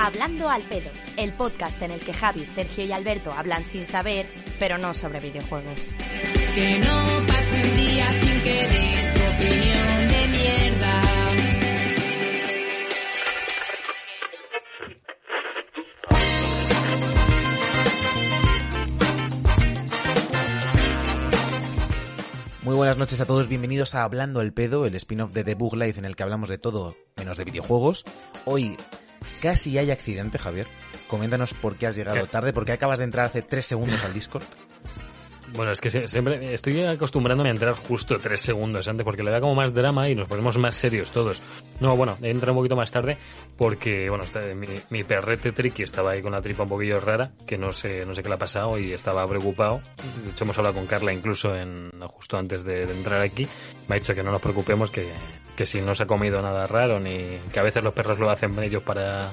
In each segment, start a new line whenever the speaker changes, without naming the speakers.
Hablando al pedo, el podcast en el que Javi, Sergio y Alberto hablan sin saber, pero no sobre videojuegos.
Que no pase un día sin que des tu opinión de mierda.
Muy buenas noches a todos, bienvenidos a Hablando el Pedo, el spin-off de The Bug Life en el que hablamos de todo menos de videojuegos. Hoy casi hay accidente, Javier. Coméntanos por qué has llegado
¿Qué?
tarde, porque acabas de entrar hace tres segundos al Discord.
Bueno, es que siempre estoy acostumbrándome a entrar justo tres segundos antes porque le da como más drama y nos ponemos más serios todos. No, bueno, he entrado un poquito más tarde porque, bueno, está- mi, mi perrete Tricky estaba ahí con la tripa un poquillo rara, que no sé, no sé qué le ha pasado y estaba preocupado. De hecho, hemos hablado con Carla incluso en, justo antes de, de entrar aquí. Me ha dicho que no nos preocupemos, que, que si no se ha comido nada raro, ni que a veces los perros lo hacen ellos para,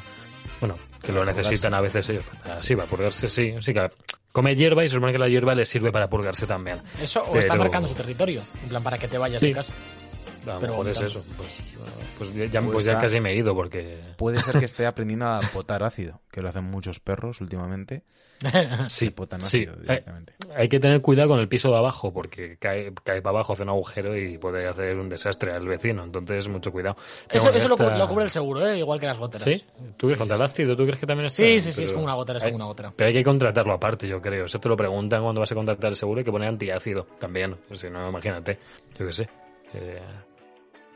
bueno, que lo necesitan a veces ellos. para- sí, para purgarse, sí. Sí, que come hierba y se supone que la hierba les sirve para purgarse también.
Eso o está
Pero-
marcando su territorio, en plan para que te vayas
Sí.
de casa.
A lo
Pero
mejor es eso. Pues, pues ya,
Pues
pues ya
está-
casi me he ido porque...
Puede ser que esté aprendiendo a potar ácido, que lo hacen muchos perros últimamente.
Sí,
potan
sí.
ácido
Eh,
directamente.
Hay que tener cuidado con el piso de abajo porque cae, cae para abajo, hace un agujero y puede hacer un desastre al vecino. Entonces, mucho cuidado. Pero
Eso,
bueno,
eso lo, cu- lo cubre el seguro, ¿eh? igual que las goteras.
¿Sí? ¿Tú crees contra el ácido? ¿Tú crees que también está?
Sí, sí, sí, es
Pero-
como una gotera, es
hay-
como una gotera.
Pero hay que contratarlo aparte, yo creo. Eso te lo preguntan cuando vas a contratar el seguro. Hay que poner antiácido también. Si no, imagínate. Yo qué sé. Eh,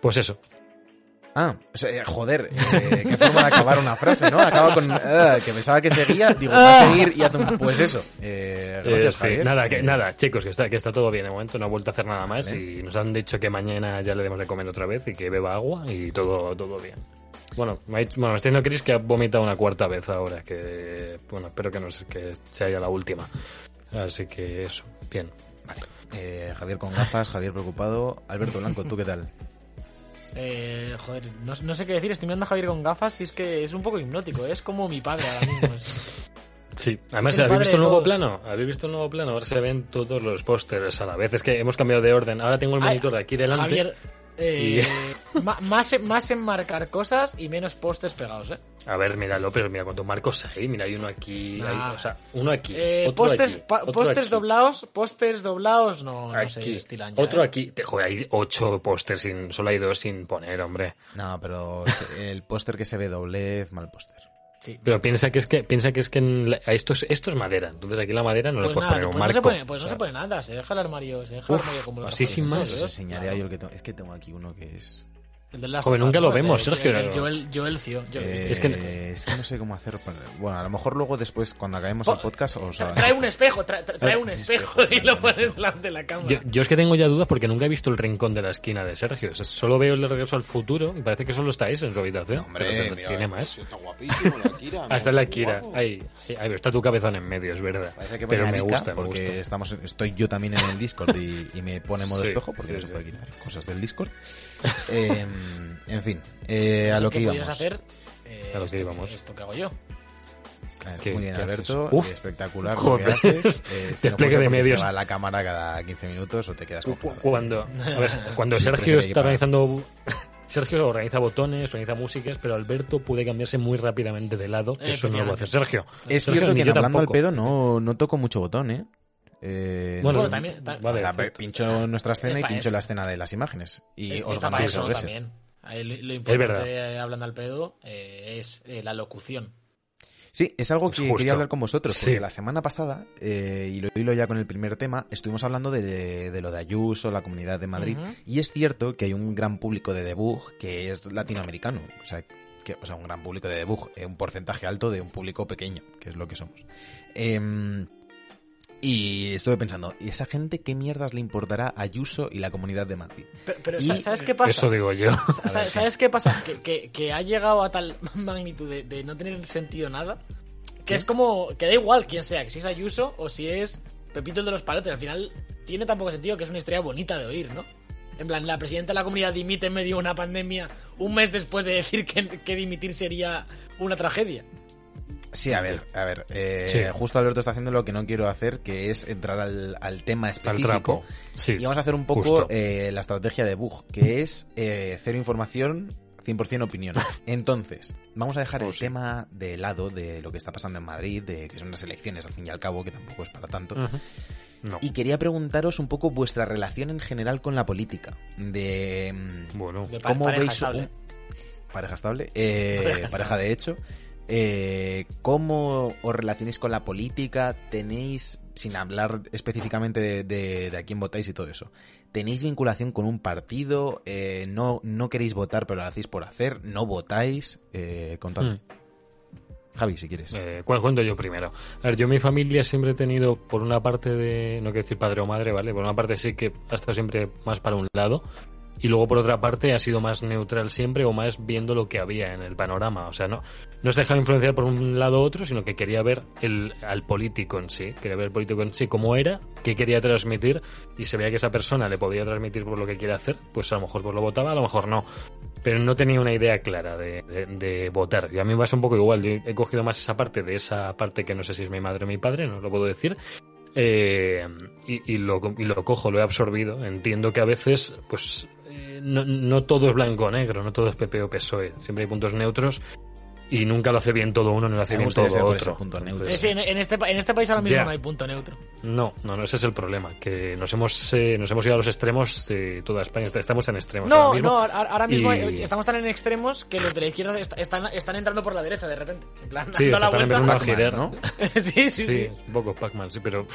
Pues eso.
Ah, o sea, eh, joder, eh, qué forma de acabar una frase, ¿no? Acaba con ah, que pensaba que seguía, digo, va a seguir y hace un pues eso. Eh,
Eh, sí, nada, que,
Eh,
nada, chicos, que está, que está todo bien de momento, no ha vuelto a hacer nada más
Vale.
y nos han dicho que mañana ya le demos de comer otra vez y que beba agua y todo, todo bien. Bueno, me, ha dicho- bueno, me está diciendo Chris que ha vomitado una cuarta vez ahora, que bueno, espero que no que sea ya la última. Así que eso, bien.
Vale. Eh, Javier con gafas, Javier preocupado. Alberto Blanco, ¿tú qué tal?
Eh, joder, no, no sé qué decir, estoy mirando a Javier con gafas y es que es un poco hipnótico, ¿eh? es como mi padre ahora mismo. es-
Sí, además, ¿habéis visto el nuevo plano? ¿Habéis visto el nuevo plano? Ahora se ven todos los pósters a la vez. Es que hemos cambiado de orden. Ahora tengo el
Ay,
monitor de aquí delante.
Javier, eh, más, en- más en marcar cosas y menos postes pegados, ¿eh?
A ver, míralo, pero mira cuántos marcos hay. Mira, hay uno aquí, hay- o sea, uno aquí.
Eh,
otro
pósters
aquí,
pa-
otro
pósters
aquí.
doblados, pósters doblados, no, no sé, estilan ya,
otro
¿eh?
aquí. Te, joder, hay ocho pósters, sin, solo hay dos sin poner, hombre.
No, pero el póster que se ve doblez, mal póster.
Sí.
Pero piensa que es que piensa que es que en la- a esto, es, esto es madera, entonces aquí la madera no le
Pues
puedes
nada,
poner un
pues no,
marco.
se pone, pues no se pone nada, se deja el armario, se deja
Uf,
el armario como los
así sin más.
¿sabes?
Os enseñaré
Claro.
yo el que tengo. Es que tengo aquí uno que es.
El Last
Joder, nunca lo
¿no?
vemos,
El-
Sergio.
el Joel. Joel-
eh,
es que-
es que no sé cómo hacer. para- Bueno, a lo mejor luego después, cuando acabemos el
Po-
podcast, os
Trae un espejo, tra- tra- trae un espejo y lo pones delante de la
Yo,
cámara.
yo es que tengo ya dudas porque nunca he visto el rincón de la esquina de Sergio. O sea, solo veo el regreso al futuro y parece que solo está ese en su habitación. pero tiene más.
Está guapísimo, la Kira.
Ah, está la Kira. Ahí, ahí, está tu cabezón en medio, es verdad.
Parece que
Pero me
Arica,
gusta, me
porque
gusta.
estamos, estoy yo también en el Discord y, y me pone modo
Sí,
espejo porque
sí,
no se puede quitar cosas del Discord. Eh, en fin, eh, a
No
lo
qué
que
podrías
íbamos.
hacer eh,
A lo que
esto
íbamos.
Esto que hago yo.
A ver,
¿Qué-
Muy bien,
qué
Alberto.
Uf.
espectacular lo
Joder.
que haces. Eh, si no
Despliegue
fuese
de medios.
Se va la cámara cada 15 minutos o te quedas congelado.
Cuando, a ver, cuando
Sí,
Sergio
que
está organizando. Sergio organiza botones, organiza músicas, pero Alberto puede cambiarse muy rápidamente de lado. que Eso no lo hace Sergio.
Es
Sergio,
cierto que hablando al
tampoco.
pedo no, no toco mucho botón, ¿eh? Eh,
Bueno,
Bueno, también- ta-
vale,
o sea,
perfecto.
pincho nuestra escena y pincho
eso.
la escena de las imágenes. Y os
está
van
para
a
eso también. Lo, lo importante, eh, hablando al pedo, eh, es eh, la locución.
Sí, es algo
Pues
que
justo.
quería hablar con vosotros, porque
Sí.
la semana pasada, eh, y lo hilo ya con el primer tema, estuvimos hablando de, de lo de Ayuso, la comunidad de Madrid, y es cierto que hay un gran público de debug que es latinoamericano, o sea, que, o sea un gran público de debug, eh, un porcentaje alto de un público pequeño, que es lo que somos. Em, y estuve pensando, ¿y esa gente qué mierdas le importará a Ayuso y la comunidad de Madrid?
Pero, pero
Y-
¿sabes- ¿sabes qué pasa?
Eso digo yo.
Sa- sa- ¿Sabes qué pasa? Que, que- que ha llegado a tal magnitud de, de no tener sentido nada. Que es como. Que da igual quién sea, que si es Ayuso o si es Pepito el de los palotes. Al final tiene tan poco sentido que es una historia bonita de oír, ¿no? En plan, la presidenta de la comunidad dimite en medio de una pandemia un mes después de decir que, que dimitir sería una tragedia.
Sí, a ver, a ver. eh,
Sí.
Justo Alberto está haciendo lo que no quiero hacer, que es entrar al, al tema
Al
específico.
trapo. Sí.
Y vamos a hacer un poco eh, la estrategia de bug, que es eh, cero información 100% opinión. Entonces, vamos a dejar
Oh,
el
sí.
tema de lado de lo que está pasando en Madrid, de que son las elecciones al fin y al cabo, que tampoco es para tanto.
No.
Y quería preguntaros un poco vuestra relación en general con la política. De mm,
Bueno,
De
cómo
pareja
veis
estable.
un- pareja estable, Eh,
Pareja
pareja,
estable.
de hecho. Eh, ¿Cómo os relacionáis con la política? ¿Tenéis, sin hablar específicamente de, de- de a quién votáis y todo eso, ¿tenéis vinculación con un partido? Eh, no, ¿No queréis votar pero lo hacéis por hacer? ¿No votáis? Eh, contadme.
Mm.
Javi, si quieres.
Eh, cu- cuento yo primero. A ver, yo en mi familia siempre he tenido, por una parte de, no quiero decir padre o madre, ¿vale? Por una parte sí que ha estado siempre más para un lado. Y luego por otra parte ha sido más neutral siempre o más viendo lo que había en el panorama. O sea, no, no se dejaba influenciar por un lado u otro, sino que quería ver el, al político en sí. Quería ver el político en sí cómo era, qué quería transmitir. Y se veía que esa persona le podía transmitir por lo que quiere hacer, pues a lo mejor pues lo votaba, a lo mejor no pero no tenía una idea clara de, de- votar. Y a mí me pasa un poco igual. Yo he cogido más esa parte de esa parte que no sé si es mi madre o mi padre, no lo puedo decir. Eh, y, y lo, y lo cojo, lo he absorbido. Entiendo que a veces, pues, no, no todo es blanco o negro, no todo es PP o PSOE. Siempre hay puntos neutros y nunca lo hace bien todo uno, no lo hace bien todo otro.
punto neutro.
Eh, sí, en, en este, en este país ahora mismo
Ya.
no hay punto neutro.
No, no, no, ese es el problema. Que nos hemos, eh, nos hemos ido a los extremos de toda España. Estamos en extremos.
No,
ahora mismo.
no, ahora mismo
Y-
eh, estamos tan en extremos que los de la izquierda est- están, están entrando por la derecha de repente. En plan,
Sí,
dando la
están
vuelta.
girar.
¿no?
sí, sí, sí.
Sí, un poco Pac-Man, sí, pero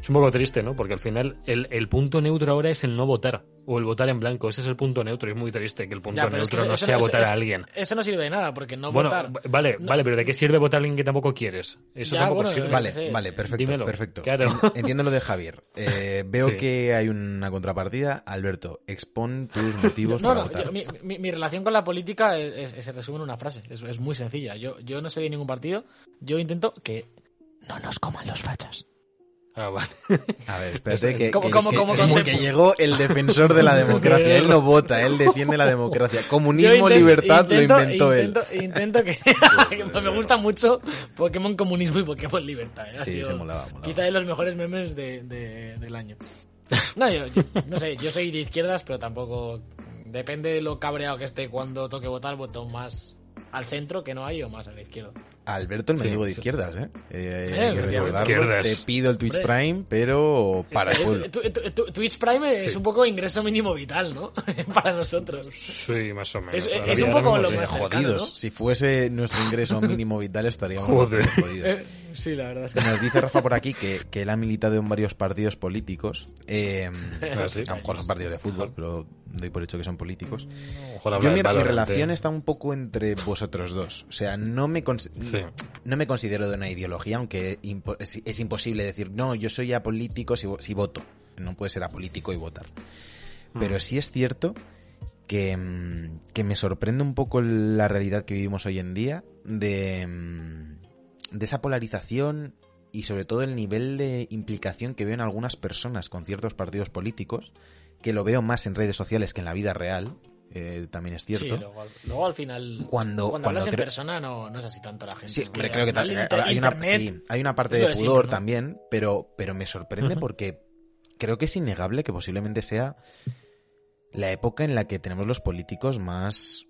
es un poco triste, ¿no? Porque al final el, el punto neutro ahora es el no votar o el votar en blanco. Ese es el punto neutro y es muy triste que el punto
Ya, pero es que
neutro no sea votar
eso-
a alguien.
Eso no sirve de nada, porque no
bueno,
votar.
Vale,
no-
vale, pero ¿de qué sirve votar a alguien que tampoco quieres? Eso
Ya,
tampoco
bueno,
sirve.
Vale,
sí.
vale, perfecto,
Dímelo,
perfecto.
claro.
En- Entiendo lo de Javier. Eh, veo
Sí.
que hay una contrapartida. Alberto, expon tus motivos
No,
para
no,
votar.
yo- mi, mi- mi relación con la política es- es- se resume en una frase. Es, es muy sencilla. Yo, yo no soy de ningún partido. Yo intento que no nos coman los fachas.
Ah, vale.
A ver, espérate que,
¿Cómo-
que-
cómo-
que-
cómo
llegó el defensor de la democracia. Él no vota, él defiende la democracia. Comunismo, libertad,
intento-
lo inventó él.
intento, Intento que... me gusta mucho Pokémon Comunismo y Pokémon Libertad. ¿eh?
Sí,
sido
se molaba, molaba.
Quizá de los mejores memes de, de- del año. No, yo, yo- no sé, yo soy de izquierdas, pero tampoco... Depende de lo cabreado que esté cuando toque votar, voto más al centro que no hay o más a la izquierda.
Alberto, el
Sí,
mendigo de
sí.
izquierdas, ¿eh? Eh, hay que recordarlo.
Izquierdas.
Te pido el Twitch
Hombre.
Prime, pero para el
Eh,
pueblo.
tu- tu- tu- Twitch Prime es
Sí.
un poco ingreso mínimo vital, ¿no? Para nosotros.
Sí, más o menos.
Es- un poco lo
sí.
más-
Jodidos.
cercano, ¿no?
Si fuese nuestro ingreso mínimo vital estaríamos
Joder.
jodidos.
Eh, sí, la verdad es que...
Nos dice Rafa por aquí que, que él ha militado en varios partidos políticos. Eh,
Ah, sí.
A lo mejor son partidos de fútbol, pero doy por hecho que son políticos. Yo mi,
de
mi relación
eh.
está un poco entre vosotros dos. O sea, no me, cons-
Sí.
no me considero de una ideología, aunque es, imposible decir, no, yo soy apolítico si, si voto. No puedes ser apolítico y votar. Pero
Mm.
sí es cierto que, mm, que me sorprende un poco la realidad que vivimos hoy en día de, mm, de esa polarización y sobre todo el nivel de implicación que veo en algunas personas con ciertos partidos políticos, que lo veo más en redes sociales que en la vida real, eh, también es cierto.
Sí, luego, al- luego al final,
Cuando- cuando
hablas en persona no, no es así tanto la gente.
Sí, creo que
inter-
hay, una, sí, hay una parte de pudor también, pero, pero me sorprende porque creo que es innegable que posiblemente sea la época en la que tenemos los políticos más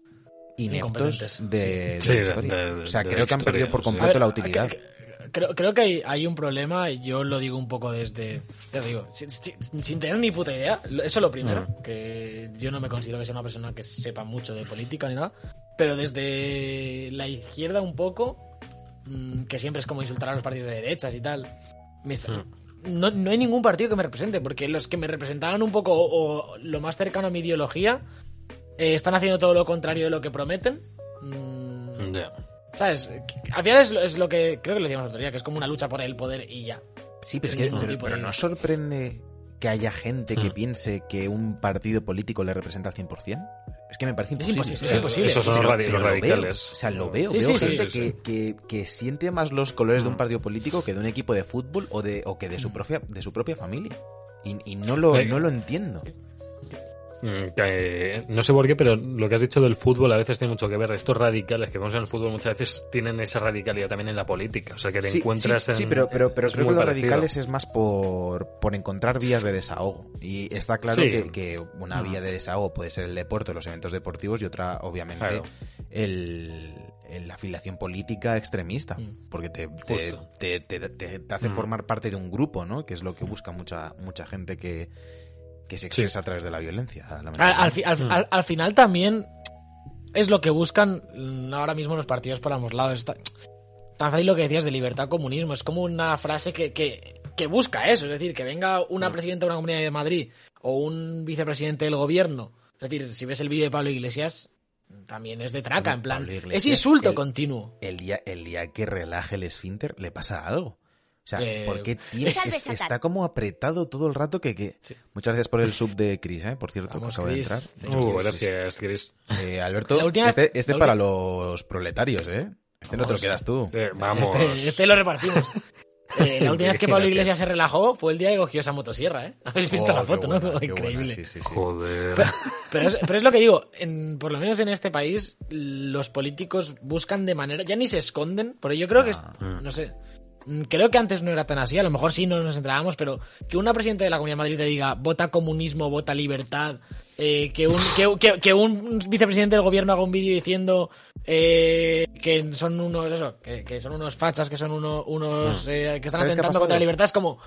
ineptos de, de
sí.
la historia.
de- de-
o sea, creo que han perdido por completo
ver,
la utilidad.
que- que- Creo, creo que hay, hay un problema y yo lo digo un poco desde, ya digo, sin, sin- sin tener ni puta idea. Eso es lo primero,
Mm.
que yo no me considero que sea una persona que sepa mucho de política ni nada, pero desde la izquierda un poco, mm, que siempre es como insultar a los partidos de derechas y tal,
Mm.
no, no hay ningún partido que me represente, porque los que me representaban un poco o, o lo más cercano a mi ideología eh, están haciendo todo lo contrario de lo que prometen. Mm,
Ya.
¿Sabes? Al final es lo, es lo que creo que lo decíamos el otro día, que es como una lucha por el poder y ya.
Sí, pero, es que, pero,
tipo
pero
de-
¿no sorprende que haya gente que
Mm.
piense que un partido político le representa al 100%? Es que me parece
Es
imposible.
imposible, es imposible.
Esos son los,
Pero-
los
veo,
radicales.
o sea, lo veo.
Sí,
veo
sí,
gente
sí,
que,
sí.
Que, que siente más los colores de un
Mm.
partido político que de un equipo de fútbol o de o que de su propia de su propia familia. Y, y no lo
Sí.
no lo entiendo.
Mm, que, no sé por qué, pero lo que has dicho del fútbol a veces tiene mucho que ver. Estos radicales que vemos en el fútbol muchas veces tienen esa radicalidad también en la política. O sea, que te
Sí,
encuentras
sí,
en.
sí, pero, pero, pero creo que los
parecido.
radicales es más por, por encontrar vías de desahogo. Y está claro
Sí.
que, que una
Mm.
vía de desahogo puede ser el deporte, los eventos deportivos y otra, obviamente,
Claro.
el, la afiliación política extremista.
Mm.
Porque te, te, te, te- te- te hace
Mm.
formar parte de un grupo, ¿no? Que es lo que busca mucha, mucha gente que, que se expresa a través de la violencia.
Al, al
lamentablemente.
fi- al-
Mm.
al- al final también es lo que buscan mm, ahora mismo los partidos por ambos lados. Está- tan fácil lo que decías de libertad comunismo. Es como una frase que, que, que busca eso. Es decir, que venga una
Mm.
presidenta de una comunidad de Madrid o un vicepresidente del gobierno. Es decir, si ves el vídeo de Pablo Iglesias, también es de traca. En plan, es insulto
el-
continuo.
el día, el día que relaje el esfínter le pasa algo. O sea,
Eh,
¿por qué tiene,
Salve,
es- está como apretado todo el rato que... que...
Sí.
Muchas gracias por el sub de Chris, ¿eh? Por cierto, que
Vamos,
acabo de entrar.
Uh, gracias, Chris.
Eh, Alberto,
La última-
este, este para los proletarios, ¿eh? Este no te lo quedas tú.
Eh, vamos.
Este, este lo repartimos. Eh, la última vez que Pablo. Iglesias se relajó fue el día que cogió esa motosierra, ¿eh? Habéis visto
Oh,
la
qué
foto,
buena,
¿no? Increíble.
sí, sí, sí.
Joder.
Pero es, pero es lo que digo, en- por lo menos en este país, los políticos buscan de manera. Ya ni se esconden, pero yo creo que. es-
Ah.
no sé. Mm, Creo que antes no era tan así, a lo mejor sí no nos enterábamos, pero que una presidenta de la Comunidad de Madrid te diga vota comunismo, vota libertad, eh, que, un, que, que- que un vicepresidente del gobierno haga un vídeo diciendo eh, que son unos eso, que, que son unos fachas, que son uno- unos eh, que están
¿Sabes qué ha
atentando contra la libertad, es como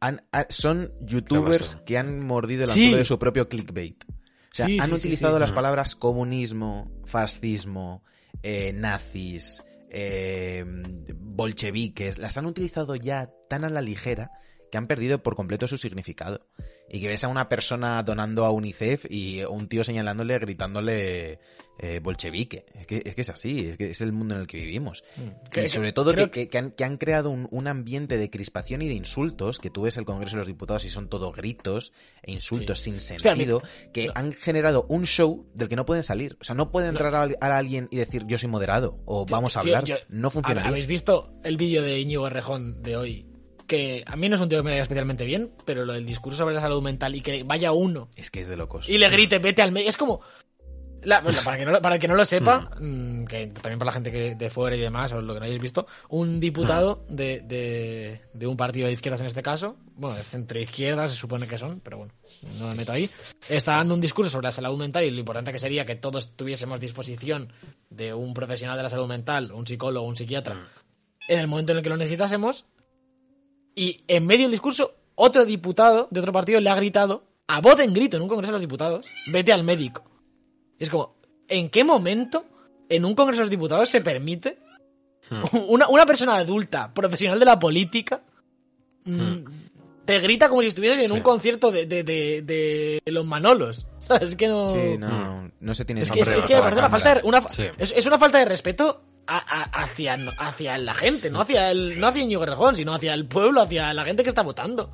Han- ha- son youtubers que han mordido el
Sí.
anzuelo de su propio clickbait. O sea,
Sí,
han
sí,
utilizado
sí.
las palabras comunismo, fascismo, eh, nazis, eh, bolcheviques, las han utilizado ya tan a la ligera que han perdido por completo su significado. Y que ves a una persona donando a UNICEF y un tío señalándole, gritándole eh, bolchevique. Es que, es que es así, es que es el mundo en el que vivimos.
Que-
y sobre todo que, que- que han, que han creado un, un ambiente de crispación y de insultos, que tú ves el Congreso de los Diputados y son todo gritos e insultos sin
mí-
sentido, que han generado un show del que no pueden salir. O sea, no puede entrar a, a alguien y decir yo soy moderado o vamos a hablar.
yo-
no funciona.
¿Habéis visto el vídeo de Íñigo Errejón de hoy? Que a mí no es un tío que me vaya especialmente bien, pero lo del discurso sobre la salud mental y que vaya uno
Es que es de locos.
y le grite, vete al medio. Es como. la- bueno, para, que no, para el que no lo sepa, mm, que también para la gente que de fuera y demás, o lo que no hayáis visto, un diputado de, de, de un partido de izquierdas en este caso, bueno, de centro izquierda se supone que son, pero bueno, no me meto ahí, está dando un discurso sobre la salud mental y lo importante que sería que todos tuviésemos disposición de un profesional de la salud mental, un psicólogo, un psiquiatra, en el momento en el que lo necesitásemos. Y en medio del discurso, otro diputado de otro partido le ha gritado, a voz en grito en un congreso de los diputados, vete al médico. Y es como, ¿en qué momento en un congreso de los diputados se permite una, una persona adulta, profesional de la política, mm, te grita como si estuvieses en
Sí.
un concierto de, de, de, de los Manolos? ¿Sabes? Es que no...
Sí, no, no se tiene
Es que, es, que me parece una falta de, una,
Sí.
es, es una falta de respeto a- a- hacia, hacia la gente, no hacia el, no hacia Íñigo sino hacia el pueblo, hacia la gente que está votando,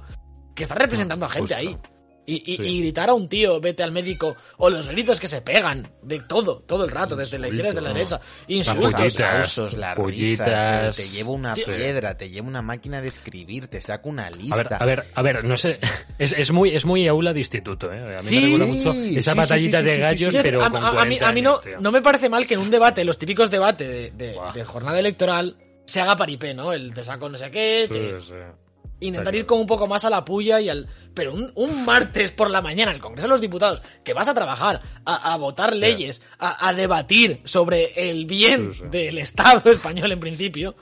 que está representando a gente
justo.
ahí. Y, y-
Sí.
y gritar a un tío, vete al médico, o los gritos que se pegan, de todo, todo el rato, desde la izquierda, desde la derecha,
Los
insultos.
aplausos, las risas, el te llevo una
Sí.
piedra, te llevo una máquina de escribir, te saco una
A
lista.
ver, a ver, a ver, no sé, es, es muy es muy aula de instituto, ¿eh? A mí
Sí,
me recuerda mucho esa
sí,
batallita
sí, sí,
de
sí,
gallos,
sí, sí.
pero
a,
con
a- a mí,
40
a mí no,
años,
no me parece mal que en un debate, los típicos debates de, de- jornada electoral, se haga paripé, ¿no? El te saco no sé qué, te-
Sí, sí.
Intentar ir como un poco más a la puya y al... Pero un, un martes por la mañana el Congreso de los Diputados, que vas a trabajar, a, a votar leyes, a, a debatir sobre el bien
Sí, sí.
del Estado español en principio,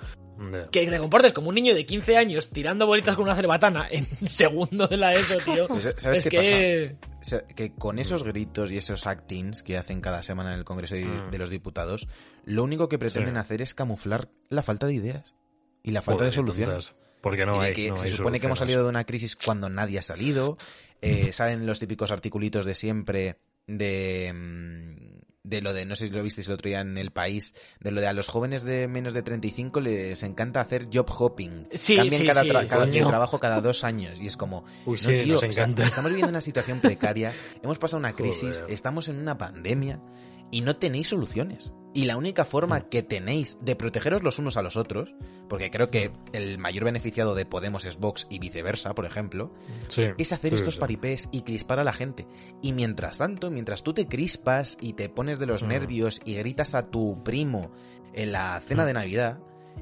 que te comportes como un niño de 15 años tirando bolitas con una cerbatana en segundo de la ESO, tío.
Pues, ¿sabes
es
qué
que...
Con esos gritos y esos actings que hacen cada semana en el Congreso de,
Mm.
de los Diputados, lo único que pretenden
Sí.
hacer es camuflar la falta de ideas y la falta de soluciones.
Porque no
y de
hay,
que
no
se
hay
supone que hemos salido de una crisis cuando nadie ha salido. Eh, Salen los típicos articulitos de siempre de, mm, de lo de, no sé si lo visteis el otro día en El País, de lo de a los jóvenes de menos de 35 les encanta hacer job hopping.
Sí,
Cambian
sí,
cada,
sí,
tra- cada- de trabajo cada dos años y es como...
Uy,
no,
sí,
tío,
nos
o sea,
encanta.
estamos viviendo una situación precaria, hemos pasado una crisis,
Joder.
estamos en una pandemia y no tenéis soluciones. Y la única forma que tenéis de protegeros los unos a los otros, porque creo que el mayor beneficiado de Podemos es Vox y viceversa, por ejemplo,
Sí,
es hacer
sí,
estos
sí.
paripés y crispar a la gente. Y mientras tanto, mientras tú te crispas y te pones de los
Mm.
nervios y gritas a tu primo en la cena
Mm.
de Navidad,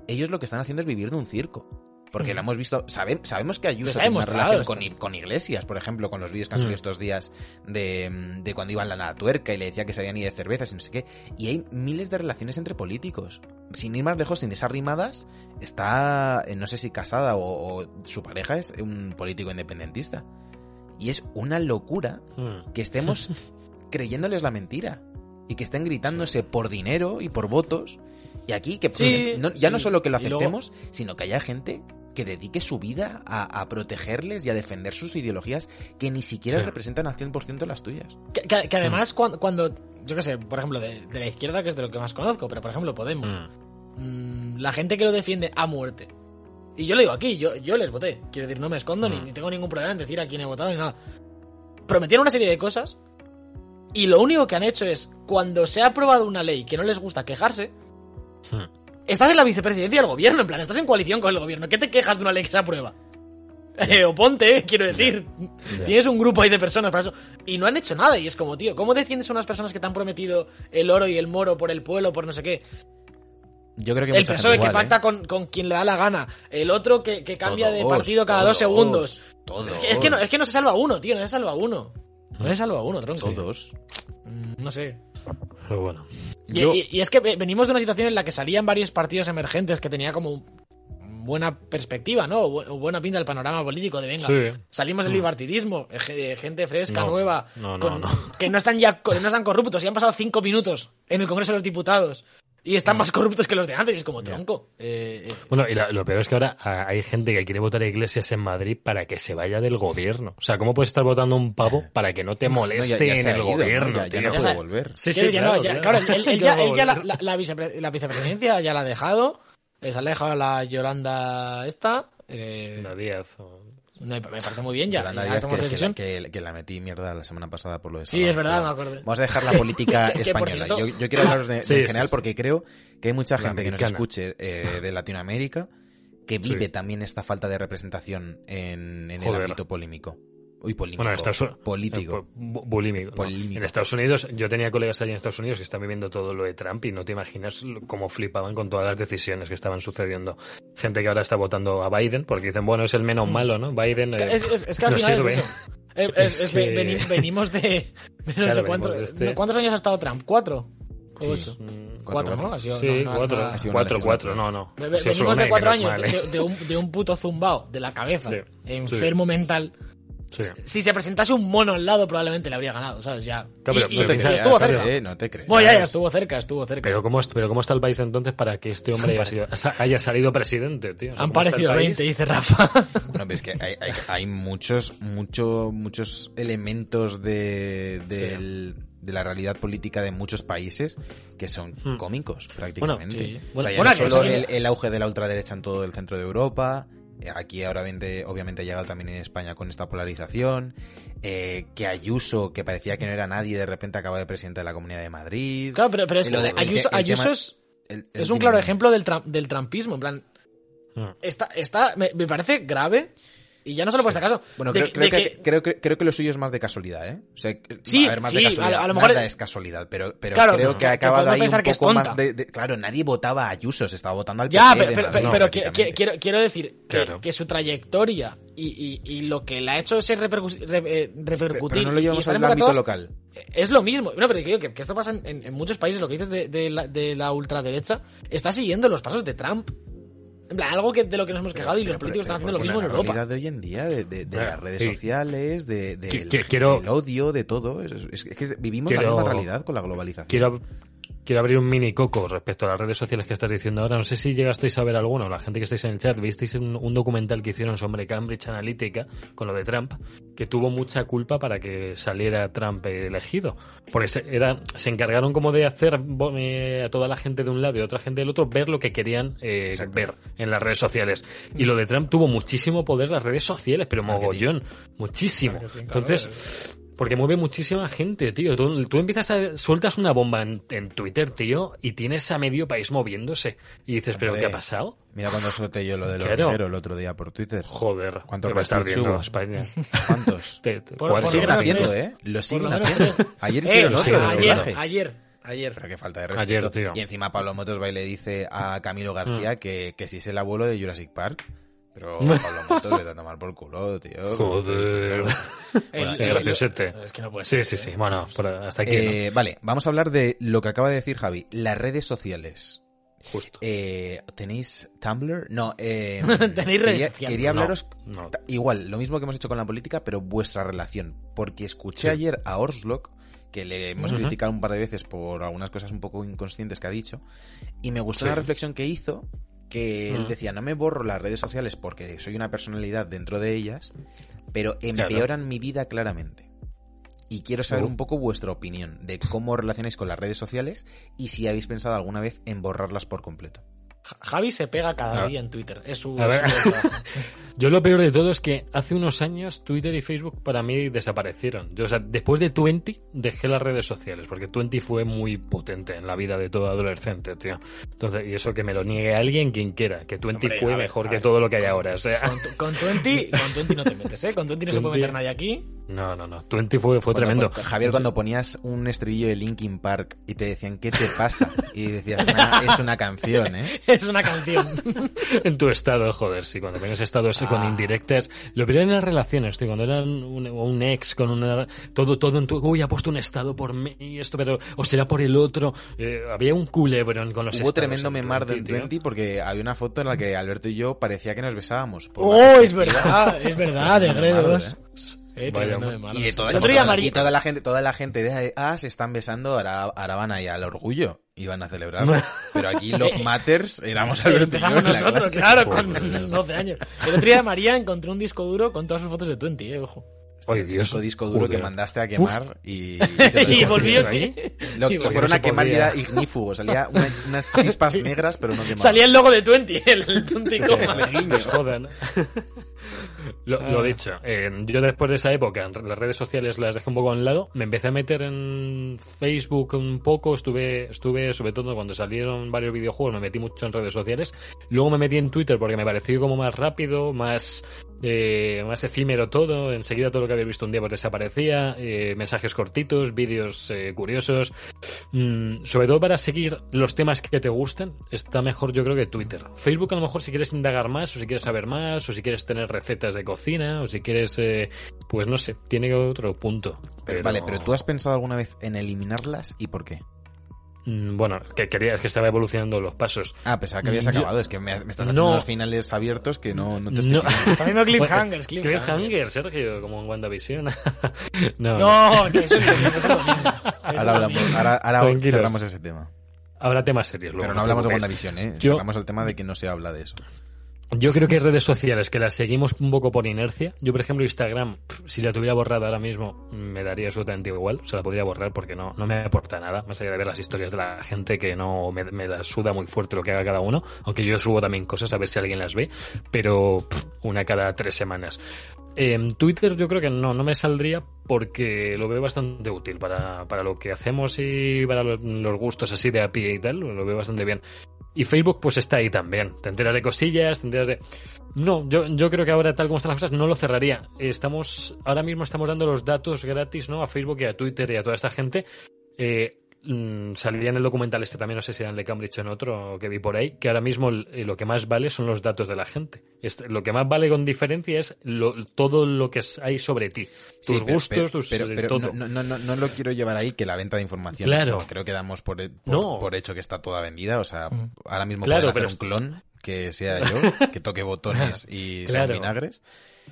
ellos lo que están haciendo es vivir de un circo. Porque
Mm.
lo hemos visto, sabe- sabemos que Ayuso tiene una relación con, con Iglesias, por ejemplo, con los vídeos que han salido
Mm.
estos días de, de cuando iban a la tuerca y le decía que se habían ido de cervezas y no sé qué. Y hay miles de relaciones entre políticos. Sin ir más lejos, sin esas rimadas, está, eh, no sé si casada o, o su pareja es un político independentista. Y es una locura
Mm.
que estemos creyéndoles la mentira y que estén gritándose por dinero y por votos. Y aquí que
Sí,
no- ya no solo que lo
luego-
aceptemos, sino que haya gente que dedique su vida a, a protegerles y a defender sus ideologías que ni siquiera
Sí.
representan al 100% las tuyas.
Que, que- que además, cuando, cuando, yo qué sé, por ejemplo, de, de la izquierda, que es de lo que más conozco, pero por ejemplo, Podemos,
Mm.
mm, la gente que lo defiende a muerte. Y yo lo digo aquí, yo, yo les voté. Quiero decir, no me escondo ni,
Mm.
ni tengo ningún problema en decir a quién he votado ni nada. Prometieron una serie de cosas y lo único que han hecho es, cuando se ha aprobado una ley que no les gusta quejarse,
Mm.
Estás en la vicepresidencia del gobierno, en plan, estás en coalición con el gobierno. ¿Qué te quejas de una ley que se aprueba? Eh, oponte, eh, quiero decir. Tienes un grupo ahí de personas para eso. Y no han hecho nada. Y es como, tío, ¿cómo defiendes a unas personas que te han prometido el oro y el moro por el pueblo, por no sé qué?
Yo creo que
El PSOE
gente
que
igual,
pacta
¿eh?
con, con quien le da la gana. El otro que, que cambia de partido cada dos segundos.
Todos.
Es que, es, que no, es que no se salva uno, tío. No se salva uno. No se salva uno, tronco.
Todos.
Mm, No sé.
Pero bueno.
Y,
Yo-
y- y es que ve- venimos de una situación en la que salían varios partidos emergentes que tenía como buena perspectiva, ¿no? O bu- o buena pinta el panorama político de venga.
Sí.
Salimos del
Mm.
bipartidismo, eh, ge- gente fresca,
No,
nueva,
no, no,
con-
no.
que no están ya no están corruptos y han pasado cinco minutos en el Congreso de los Diputados y están más corruptos que los de antes. Es como tronco. Eh, eh,
Bueno, y lo peor es que ahora ah, hay gente que quiere votar a Iglesias en Madrid para que se vaya del gobierno. O sea, ¿cómo puedes estar votando a un pavo para que no te
No,
moleste
ya- ya se
en el
ido, ¿no?
gobierno?
Ya- ya
tío?
no
Ya
puede
sa-
volver.
Sí, sí,
no,
claro,
ya-
claro.
él, él
Ya
él la, la- la vicepre- la vicepresidencia ya la ha dejado. eh, Se ha dejado la Yolanda esta. eh,
Una Díaz. o-
no, me parece muy bien, ya,
Yolanda
ya
Díaz, que,
decisión.
que, que- que la metí mierda la semana pasada por lo de
Sí, es verdad, me acordé.
Vamos a dejar la política española. Yo, yo quiero hablaros de,
Sí,
en general
sí.
porque creo que hay mucha gente que nos escuche eh, de Latinoamérica que vive
Sí.
también esta falta de representación en, en el ámbito polémico. Uy, polémico.
Bueno, en Estados Unidos.
político.
eh, bu- bulímico. En Estados Unidos, yo tenía colegas allí en Estados Unidos que están viviendo todo lo de Trump y no te imaginas cómo flipaban con todas las decisiones que estaban sucediendo. Gente que ahora está votando a Biden porque dicen, bueno, es el menos malo, ¿no? Biden. eh,
Es, es- es que al
no
final
sirve.
es eso. Es-
Es
es- es-
que-
veni- venimos de, de no
Claro,
sé
de este-
¿Cuántos años ha estado Trump? ¿Cuatro? ¿O
Sí.
ocho?
Mm,
Cuatro, ¿no? Ha sido-
sí,
no,
cuatro,
ha sido
cuatro, cuatro, no, no.
Venimos de cuatro años
mal,
de,
¿eh?
de un, de un puto zumbao de la cabeza,
Sí,
enfermo mental.
Sí.
Si se presentase un mono al lado, probablemente le habría ganado, ¿sabes? Ya.
Claro,
Y-
pero-
y-
No te
y
piensa-
creas,
estuvo cerca.
eh, no te creas.
Bueno, ya, ya, estuvo cerca, estuvo cerca.
Pero ¿cómo, es- pero ¿cómo está el país entonces para que este hombre haya, sido- haya salido presidente, tío? O sea,
Han
¿cómo está el
parecido
país?
20, dice Rafa.
Bueno, pero es que hay, hay, hay muchos, mucho, muchos elementos de, del- de la realidad política de muchos países que son
Hmm.
cómicos, prácticamente.
sí.
O
Bueno,
sea, ya
bueno,
no solo el, el auge de la ultraderecha en todo el centro de Europa, aquí ahora obviamente, obviamente ha llegado también en España con esta polarización, eh, que Ayuso, que parecía que no era nadie, de repente acaba de presidente de la Comunidad de Madrid.
Claro, pero, pero es que
lo de- el
Ayuso,
el
Ayuso
tema-
es,
El- el-
es un claro ejemplo del, tram- del trampismo. En plan,
Mm.
está, está, me, me parece grave. Y ya no solo por este caso.
Bueno,
de
creo,
que-
creo
de
que,
que-
creo, que- creo que lo suyo es más de casualidad, ¿eh? O sea, que-
Sí,
a ver, más
sí,
de
a-
casualidad.
a lo mejor-
Nada es casualidad, pero, pero
Claro,
creo
que-
que ha acabado ahí un
pensar que es
poco más de, de- Claro, nadie votaba a Ayuso, se estaba votando al
Ya,
PP
pero,
de
pero,
Madrid,
pero- que- quiero, quiero decir que,
Claro.
que su trayectoria y, y- y lo que le ha hecho ser repercu- re- eh,
Sí,
repercutir.
pero no lo llevamos al ámbito
todos,
local.
Es lo mismo. No, pero que, digo que, que esto pasa en, en- en muchos países. Lo que dices de, de la, de la ultraderecha está siguiendo los pasos de Trump. En plan, algo que, de lo que nos hemos quejado y los
Pero-
políticos
pero-
están haciendo lo mismo en
la
Europa.
de hoy en día, de, de- de
Claro,
las redes
sí.
sociales, de, del-
Que- que- quiero-
del odio, de todo. Es, es- es que vivimos
Quiero-
la misma realidad con la globalización.
Quiero, quiero abrir un mini coco respecto a las redes sociales que estás diciendo ahora. No sé si llegasteis a ver alguno, la gente que estáis en el chat, visteis un, un documental que hicieron sobre Cambridge Analytica con lo de Trump, que tuvo mucha culpa para que saliera Trump elegido. Porque se, era, se encargaron como de hacer eh, a toda la gente de un lado y a otra gente del otro ver lo que querían eh, ver en las redes sociales. Y lo de Trump tuvo muchísimo poder las redes sociales, pero mogollón, muchísimo. Entonces, Porque mueve muchísima gente, tío. Tú, tú empiezas a... Sueltas una bomba en, en Twitter, tío, y tienes a medio país moviéndose. Y dices, ¿pero
Hombre.
qué ha pasado?
Mira cuando solté yo lo de los
Claro.
dinero el otro día por Twitter.
Joder.
¿Cuántos
¿qué me estás
retweets
viendo
hubo?
España?
¿Cuántos?
Te- te-
Por-
¿cuál
Lo siguen haciendo. ¿eh? Lo siguen haciendo. Ayer
Eh, no,
otro
ayer, ayer, ayer.
Pero qué falta de respeto.
Ayer, tío.
Y encima Pablo Motos va y le dice a Camilo García que, que si es el abuelo de Jurassic Park. Pero Pablo Motos le da a tomar por culo, tío.
Joder.
El-
Qué
el-. Es que no puede
Sí, sí, sí. Bueno, hasta aquí.
Eh, Vale, vamos a hablar de lo que acaba de decir Javi. Las redes sociales.
Justo.
Eh, ¿Tenéis Tumblr? No, eh,
¿Tenéis redes
quería,
sociales?
quería hablaros
no.
igual, lo mismo que hemos hecho con la política, pero vuestra relación. Porque escuché
Sí.
ayer a Orslock, que le hemos criticado un par de veces por algunas cosas un poco inconscientes que ha dicho, y me gustó
Sí.
la reflexión que hizo, que él decía, no me borro las redes sociales porque soy una personalidad dentro de ellas, pero empeoran mi vida claramente. Y quiero saber
Uh.
un poco vuestra opinión de cómo relacionáis con las redes sociales y si habéis pensado alguna vez en borrarlas por completo.
Ja- Javi se pega cada
A-
día en Twitter. Es su,
A ver.
es su trabajo.
Yo lo peor de todo es que hace unos años Twitter y Facebook para mí desaparecieron. Yo, o sea, después de Twenty dejé las redes sociales, porque Twenty fue muy potente en la vida de todo adolescente, tío. Entonces, y eso que me lo niegue alguien quien quiera, que Twenty
Hombre,
fue
ver,
mejor que todo lo que hay ahora. O sea,
Con, tu- con 20, con 20 no te metes, ¿eh? Con 20 no se puede
20.
meter nadie aquí.
No, no, no. Twenty fue, fue
Cuando-
tremendo.
Javier, cuando ponías un estribillo de Linkin Park y te decían, ¿qué te pasa? Y decías, "Nah, es una canción, ¿eh?
Es una canción.
en tu estado, joder, sí, cuando tienes estados con
Ah.
indirectas. Lo peor en las relaciones, tío, cuando eran un, un ex con una. Todo, todo en tu. Uy, ha puesto un estado por mí, esto, pero. O será por el otro. Eh, había un culebrón con los
Hubo
estados
tremendo
Twenty, tío.
Twenty porque había una foto en la que Alberto y yo parecía que nos besábamos.
¡Oh, es verdad! Es verdad, de gredos.
¿Eh?
Vaya,
tremendo
hombre.
de malos.
Y, toda,
El
y la gente, toda la gente de ah, se están besando, ahora, ahora van ahí al orgullo y van a celebrar. Pero aquí Love Matters éramos Alberto y yo la
nosotros,
clase.
claro,
Joder.
con 12 años. El otro día María encontró un disco duro con todas sus fotos de 20, eh, ojo.
Ay,
Este
Dios.
disco duro
Joder.
que mandaste a quemar y, y
y volvió, sí.
Lo,
Y
lo
volvió.
fueron a quemar y era ignífugo, salía una- unas chispas negras pero no quemadas.
Salía el logo de 20, el 20 coma.
Nos jodan. Lo, lo dicho, eh, yo después de esa época, en las redes sociales las dejé un poco a un lado, me empecé a meter en Facebook un poco, estuve, estuve sobre todo cuando salieron varios videojuegos, me metí mucho en redes sociales, luego me metí en Twitter porque me pareció como más rápido, más, eh, más efímero todo, enseguida todo lo que había visto un día pues desaparecía, eh, mensajes cortitos, vídeos eh, curiosos, Mm, sobre todo para seguir los temas que te gustan, está mejor yo creo que Twitter. Facebook a lo mejor si quieres indagar más, o si quieres saber más, o si quieres tener recetas de cocina, o si quieres, eh, pues no sé, tiene otro punto.
Pero, Vale, pero tú has pensado alguna vez en eliminarlas y por qué?
Mm, Bueno, que quería, es que estaba evolucionando los pasos.
Ah, pensaba que habías
Yo-
acabado, es que me, me estás haciendo
No.
unos finales abiertos que no, no te estoy
No.
haciendo cliffhangers, cliffhangers.
Cliffhanger, Sergio, como en WandaVision. no, no.
No, que eso es lo mismo.
Ahora, hablamos, cerramos ese tema.
Habrá temas serios luego.
Pero no
no
hablamos de. WandaVision, ¿eh?
Yo-
Cerramos el tema de que no se habla de eso.
Yo creo que hay redes sociales que las seguimos un poco por inercia. Yo, por ejemplo, Instagram, si la tuviera borrada ahora mismo, me daría absolutamente igual. Se la podría borrar porque no, no me aporta nada, más allá de ver las historias de la gente que no me, me suda muy fuerte lo que haga cada uno. Aunque yo subo también cosas a ver si alguien las ve, pero una cada tres semanas. En Twitter yo creo que no, no me saldría porque lo veo bastante útil para, para lo que hacemos y para los, los gustos así de a pie y tal, lo veo bastante bien. Y Facebook pues está ahí también. Te enteras de cosillas, te enteras de... No, yo, yo creo que ahora tal como están las cosas no lo cerraría. Estamos, ahora mismo estamos dando los datos gratis, ¿no? A Facebook y a Twitter y a toda esta gente. Eh, mm, salía en el documental este también, no sé si era en el de Cambridge o en otro que vi por ahí, que ahora mismo eh, lo que más vale son los datos de la gente. Este- lo que más vale con diferencia es lo- todo lo que hay sobre ti.
Sí,
Tus
pero-
gustos,
pero,
tus
pero,
eh,
pero
todo.
No, no, no, no lo quiero llevar ahí que la venta de información.
Claro.
no, creo que damos por, por,
No.
por hecho que está toda vendida. O sea,
Mm.
ahora mismo
Claro,
hacer
pero
un clon que sea yo, que toque botones y sean
Claro.
vinagres.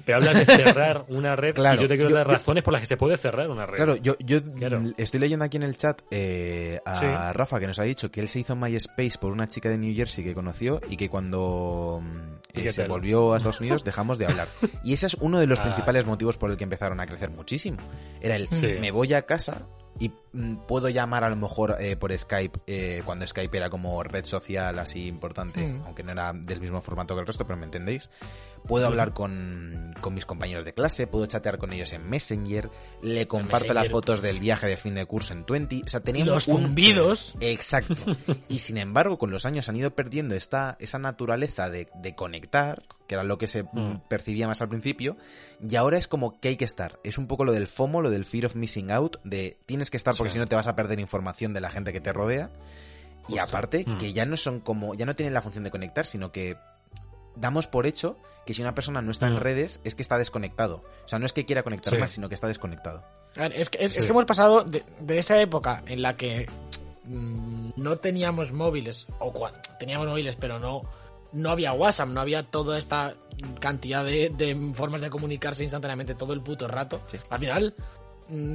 Pero hablas de cerrar una red
Claro,
y yo te quiero
yo-
dar razones por las que se puede cerrar una red.
Claro, yo, yo
Claro.
mm, estoy leyendo aquí en el chat eh, a
Sí.
Rafa que nos ha dicho que él se hizo MySpace por una chica de New Jersey que conoció y que cuando mm,
¿Y
eh, se
tal?
volvió a Estados Unidos dejamos de hablar. Y ese es uno de los
Ah.
principales motivos por el que empezaron a crecer muchísimo. Era el
Sí.
me voy a casa y mm, puedo llamar a lo mejor eh, por Skype eh, cuando Skype era como red social así importante,
Mm.
aunque no era del mismo formato que el resto, pero me entendéis. Puedo hablar con, con mis compañeros de clase, puedo chatear con ellos en Messenger, le comparto las fotos del viaje de fin de curso en 20, o sea, teníamos
Los
un-
zumbidos.
Exacto. Y sin embargo, con los años han ido perdiendo esta, esa naturaleza de, de conectar, que era lo que se
Mm.
percibía más al principio, y ahora es como que hay que estar. Es un poco lo del FOMO, lo del fear of missing out, de tienes que estar porque
Sí.
si no te vas a perder información de la gente que te rodea. Y aparte,
Mm.
que ya no son como, ya no tienen la función de conectar, sino que damos por hecho que si una persona no está en
Mm.
redes es que está desconectado. O sea, no es que quiera conectar
Sí.
más, sino que está desconectado.
Ver, Es que, es, es
Sí.
que hemos pasado de, de esa época en la que mm, no teníamos móviles, o cua- teníamos móviles, pero no, no había WhatsApp, no había toda esta cantidad de, de formas de comunicarse instantáneamente todo el puto rato.
Sí.
Al final,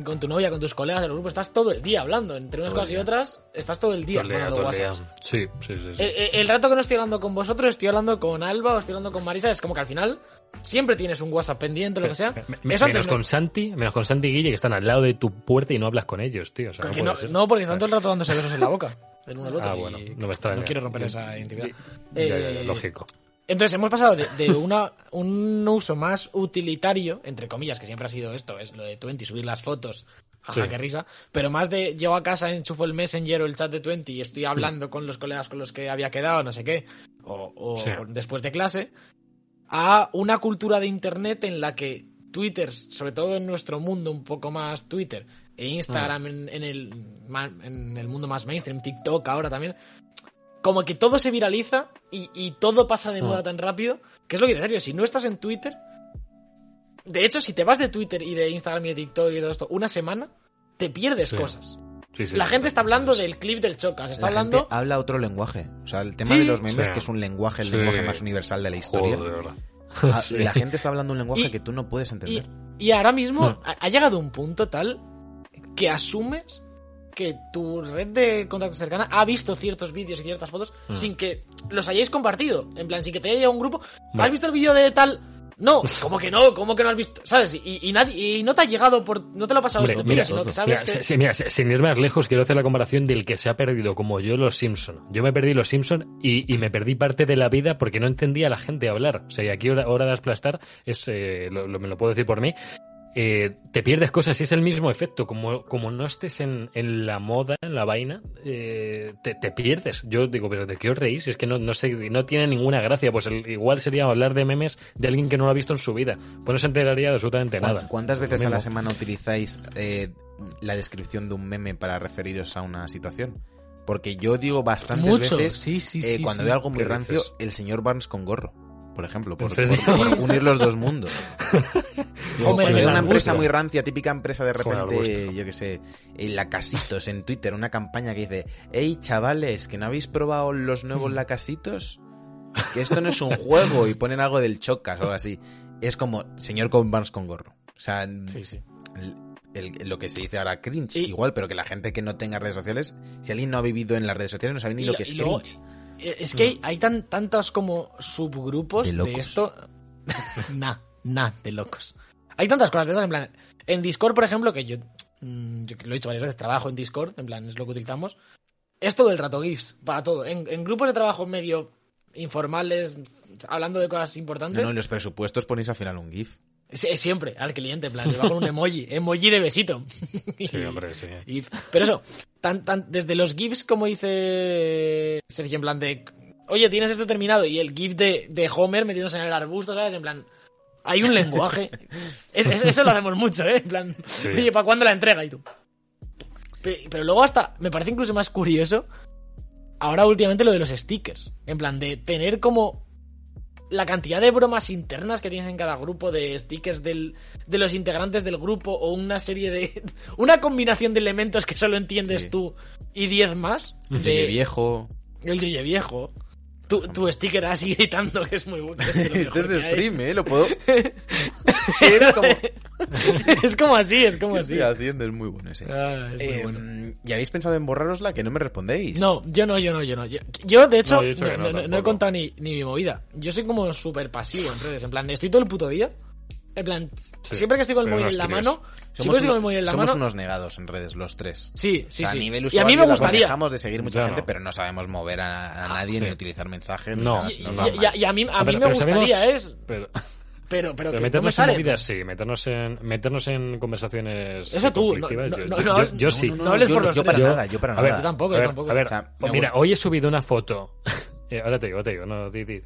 con tu novia, con tus colegas del grupo, estás todo el día hablando. Entre unas
Todo
cosas y otras, estás todo el día
Todo día, día.
WhatsApp.
Sí, sí, sí. sí.
El, el- rato que no estoy hablando con vosotros, estoy hablando con Alba o estoy hablando con Marisa, es como que al final siempre tienes un WhatsApp pendiente o lo que sea.
Me- me-
Eso
menos
no-
con Santi, menos con Santi y Guille que están al lado de tu puerta y no hablas con ellos, tío. O sea, no
no, porque están todo el rato dándose besos en la boca. El uno al otro.
Ah,
y
bueno, no me extraña.
No quiero romper esa intimidad.
Ya, ya, ya,
Eh,
lógico.
Entonces hemos pasado de, de una, un uso más utilitario, entre comillas, que siempre ha sido esto, es lo de Twenty, subir las fotos, jaja,
Sí.
qué risa, pero más de llego a casa, enchufo el Messenger o el chat de Twenty y estoy hablando con los colegas con los que había quedado, no sé qué, o, o
Sí.
después de clase, a una cultura de Internet en la que Twitter, sobre todo en nuestro mundo un poco más Twitter, e Instagram en, en el, en el mundo más mainstream, TikTok ahora también, como que todo se viraliza y, y todo pasa de
Mm.
moda tan rápido, que es lo que te digo, si no estás en Twitter, de hecho, si te vas de Twitter y de Instagram y de TikTok y todo esto una semana, te pierdes
Sí.
cosas.
Sí, sí,
La
sí,
gente está hablando del clip del Chocas, está
La
hablando...
gente habla otro lenguaje. O sea, el tema
Sí.
de los memes,
Sí.
que es un lenguaje, el
Sí.
lenguaje más universal de la historia.
Joder.
Ah,
Sí.
La gente está hablando un lenguaje
Y-
que tú no puedes entender.
y ahora mismo ha, ha llegado un punto tal que asumes que tu red de contactos cercana ha visto ciertos vídeos y ciertas fotos
Hmm.
sin que los hayáis compartido. En plan, sin que te haya llegado un grupo.
Vale.
¿Has visto el vídeo de tal? No, ¿cómo que no? ¿Cómo que no has visto? ¿Sabes? Y, y nadie, y no te ha llegado por. No te lo ha pasado
Hombre,
esto,
mira,
sino que sabes
mira,
que.
sin ir más lejos, quiero hacer la comparación del que se ha perdido como yo los Simpson. Yo me perdí los Simpson y, y me perdí parte de la vida porque no entendía a la gente hablar. O sea, y aquí hora, hora de aplastar es, eh, lo, lo- me lo puedo decir por mí. Eh, te pierdes cosas y es el mismo efecto. Como, como no estés en, en la moda, en la vaina, eh, te, te pierdes. Yo digo, pero ¿de qué os reís? Es que no, no sé, no tiene ninguna gracia. Pues el- igual sería hablar de memes de alguien que no lo ha visto en su vida. Pues no se enteraría de absolutamente
¿Cuán-
nada.
¿Cuántas veces a la semana utilizáis eh, la descripción de un meme para referiros a una situación? Porque yo digo bastantes
Mucho,
veces,
sí, sí,
eh,
sí,
cuando
sí.
veo algo muy
¿Qué
rancio,
dices?
el señor Barnes con gorro, por ejemplo, por, unir los dos mundos.
Hombre,
cuando
el
una empresa muy rancia, típica empresa de repente, yo que sé, en la Casitos, en Twitter, una campaña que dice, hey chavales, que no habéis probado los nuevos
Hmm.
lacasitos, que esto no es un juego y ponen algo del chocas o algo así. Es como señor con Barnes con gorro. O sea,
Sí, sí.
el- el- lo que se dice ahora cringe,
Y-
igual, pero que la gente que no tenga redes sociales, si alguien no ha vivido en las redes sociales, no sabe ni lo
lo-
que es cringe.
Eh, Es que hay, hay tan, tantos como subgrupos
De
esto. nah, nah, de locos. Hay tantas cosas de esas, en plan. En Discord, por ejemplo, que yo, mm, yo lo he dicho varias veces, trabajo en Discord, en plan, es lo que utilizamos. Es todo el rato GIFs, para todo. En, en grupos de trabajo medio informales, hablando de cosas
No,
importantes,
no, en los presupuestos ponéis al final un GIF.
Siempre al cliente, en plan, le va con un emoji, emoji de besito.
Sí, hombre, sí.
Pero eso, tan, tan, desde los GIFs, como dice Sergio, en plan de. Oye, tienes esto terminado. Y el GIF de, de Homer metiéndose en el arbusto, ¿sabes? En plan. Hay un lenguaje. Es- es- eso lo hacemos mucho, ¿eh? En plan.
Sí.
Oye, ¿para cuándo la entrega? Y tú. Pe- Pero luego hasta. Me parece incluso más curioso. Ahora últimamente lo de los stickers. En plan, de tener como. La cantidad de bromas internas que tienes en cada grupo de stickers del, de los integrantes del grupo o una serie de. Una combinación de elementos que solo entiendes
Sí.
tú y 10 más.
El
de-
de viejo.
El Yeye viejo. Tu, tu sticker así gritando que es muy bueno. es
Este es de stream, ¿eh? Lo puedo... Como...
es como así, es como
¿Qué
así.
estoy haciendo? Es muy bueno ese.
Ah, es muy bueno.
¿Y habéis pensado en borrarosla? Que no me respondéis.
No, yo no, yo no, yo no. Yo, yo, de hecho,
No, he no,
no- he contado ni, ni mi movida. Yo soy como súper pasivo en redes. En plan, estoy todo el puto día En plan,
Sí,
siempre que estoy con el móvil en la mano,
Somos,
estoy con el
unos,
móvil en la
somos
mano.
unos negados en redes, los tres.
Sí, sí,
O sea,
sí.
a nivel
y a
usuario
mí me gustaría.
dejamos de seguir mucha
Ya
gente,
no.
pero no sabemos mover a, a nadie
sí.
ni utilizar mensajes. ni
No,
nada,
Y, y- y a, mí, a mí
Pero-
me
pero sabemos-
gustaría, es.
Pero,
Pero, pero,
pero
que no me
meternos en
sale.
movidas sí, meternos en, meternos en conversaciones
Eso tú, no-
conflictivas,
no-
yo,
no-
yo- sí.
no hables
yo,
por los
yo para nada, yo para
A ver,
nada.
Yo tampoco,
a ver,
tampoco.
a ver,
O sea, me
mira, hoy he subido una foto. Eh, ahora te digo, te digo, no, di, di.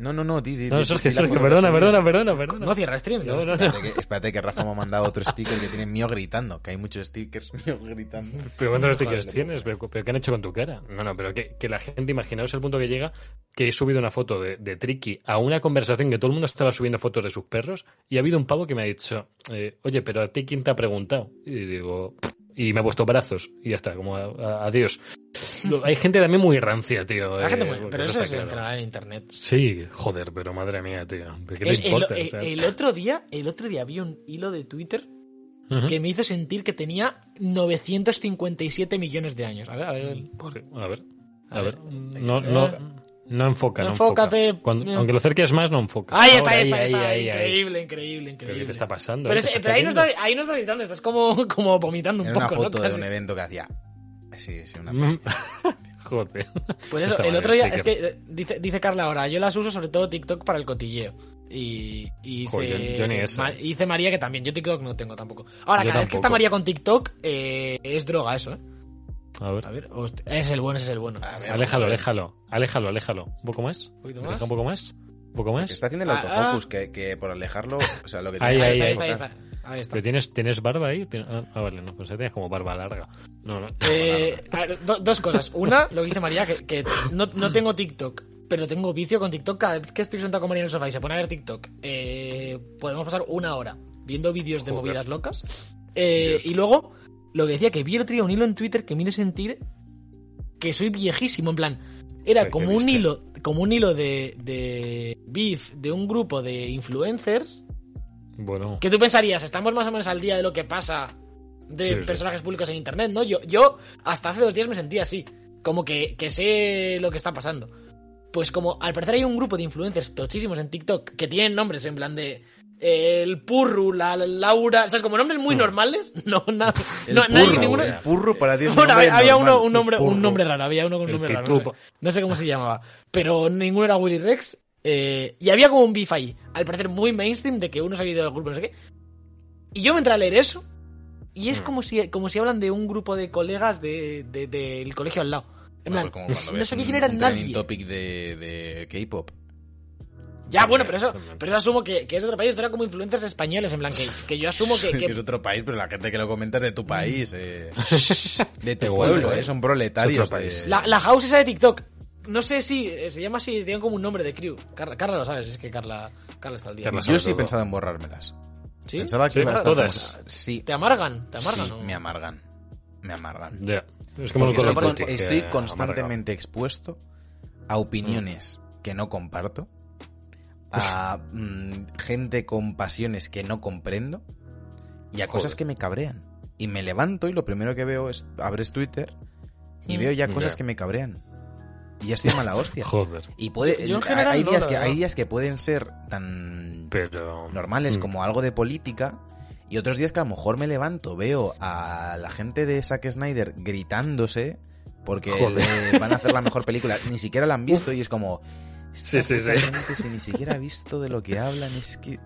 No, no, no, di, di,
No, Sergio, Sergio, perdona, perdona, perdona, perdona.
No cierra stream.
No, no, no.
Espérate que, espérate que Rafa me ha mandado otro sticker que tiene mío gritando, que hay muchos stickers mío gritando.
Pero ¿cuántos stickers tienes? ¿Pero, pero qué han hecho con tu cara? No, no, pero que, que la gente, imaginaos el punto que llega, que he subido una foto de, de Tricky a una conversación que todo el mundo estaba subiendo fotos de sus perros y ha habido un pavo que me ha dicho, eh, oye, pero a ti quién te ha preguntado? Y digo, y me ha puesto brazos y ya está, como a- a- adiós. Hay gente también muy rancia, tío. Eh,
gente muy- pero eso es en
claro.
general en internet.
Sí, joder, pero madre mía, tío. ¿Qué te
El, el-
importa?
el-
O sea,
el otro día, el otro día vi un hilo de Twitter que me hizo sentir que tenía 957 millones de años. A ver, a ver.
Pues, A ver, a ver.
ver.
No, no, no enfoca, no
Enfócate.
enfoca. Cuando-
No.
aunque lo acerques más, no enfoca.
Ahí está, ahí está, ahí está.
ahí, ahí.
increíble, increíble, increíble.
¿Pero qué te está pasando?
Pero,
¿Qué
es-
estás
pero ahí, no
cayendo?
está, ahí no estás gritando, estás como, como vomitando un
Era una
poco.
foto
¿no?
de
Casi.
un evento que hacía. Sí, sí, una.
Mm. Joder.
Pues eso,
Está
el
mal,
otro día,
sticker.
es que eh, dice, dice Carla ahora, yo las uso sobre todo TikTok para el cotilleo. Y, y dice,
Joder, yo- yo ni esa.
Ma- y dice María que también, yo TikTok no tengo tampoco. Ahora,
Yo
cada vez que está. María con TikTok, eh, es droga eso, ¿eh?
A ver.
A ver, es el bueno, ese es el bueno.
Ver,
Aléjalo, aléjalo. Aléjalo, aléjalo. ¿Un poco más?
Un poquito
Aleja
más.
un poco más? ¿Un poco más?
Que está haciendo el
Ah,
autofocus, que, que por alejarlo, o sea, lo que
Ahí,
Ahí ahí está, ahí está. Ahí está.
¿Pero tienes, tienes barba ahí? Ah, ah, vale, no, pues tenías como barba larga. No, no.
Eh, a ver, do- dos cosas. Una, lo que dice María, que, que no, no tengo TikTok, pero tengo vicio con TikTok. Cada vez que estoy sentado con María en el sofá y se pone a ver TikTok, eh, podemos pasar una hora viendo vídeos de
Joder.
movidas locas. Eh, y luego, lo que decía, que vi el otro día un hilo en Twitter que me hizo sentir que soy viejísimo. En plan, era
¿Qué
como un hilo, como un hilo de, de beef de un grupo de influencers
Bueno.
que tú pensarías, estamos más o menos al día de lo que pasa de
Sí, sí.
personajes públicos en internet, ¿no? Yo, yo hasta hace dos días me sentía así, como que, que sé lo que está pasando. Pues como al parecer hay un grupo de influencers tochísimos en TikTok que tienen nombres en plan de el Purru, la, la Laura, ¿sabes? Como nombres muy
Mm.
normales. No, na-
El
no, nadie,
purro,
ninguno-
el purro para ti es un
Bueno,
nombre
había, uno, un nombre, un nombre raro, había uno con un nombre raro. No sé, no sé cómo se llamaba. Pero ninguno era Willy Rex. eh, y había como un beef ahí. Al parecer muy mainstream de que uno se había ido del grupo, no sé qué. Y yo me entré a leer eso. Y es
Mm.
como si como si hablan de un grupo de colegas del de, del colegio al lado. En plan, no
un-
quién era nadie.
topic de, de K-pop.
Ya, bueno, pero eso, pero eso asumo que, que es otro país. Esto era como influencers españoles, en plan, que, que yo asumo que, que-
es otro país, pero la gente que lo comenta es de tu país. eh. De tu pueblo,
¿eh?
eh. Son proletarios.
Es otro país.
de-
La, la house esa de TikTok. No sé si eh, se llama así, tiene como un nombre de crew. Carla, Carla lo sabes, es que Carla, Carla está al día.
Carla
Yo sí he pensado en borrármelas.
¿Sí?
Pensaba que
Sí,
iba a estar
todas.
como- Sí,
¿Te amargan? ¿Te amargan?
sí,
o-
me amargan. Me amargan.
Ya. Es como
estoy, con- estoy
amarga.
constantemente expuesto a opiniones que no comparto, a mm, gente con pasiones que no comprendo y a cosas que me cabrean. Y me levanto y lo primero que veo es abres Twitter y
Mm.
veo ya cosas
Ya.
que me cabrean. Y ya estoy a mala hostia.
Joder.
Y puede,
Yo- yo en
hay-
general
hay,
no,
días que,
verdad.
hay días que pueden ser tan
Pero.
normales
Mm.
como algo de política y otros días que a lo mejor me levanto, veo a la gente de Zack Snyder gritándose porque le van a hacer la mejor película, ni siquiera la han visto y es como
Sí, sí, sí.
si ni siquiera ha visto de lo que hablan, es que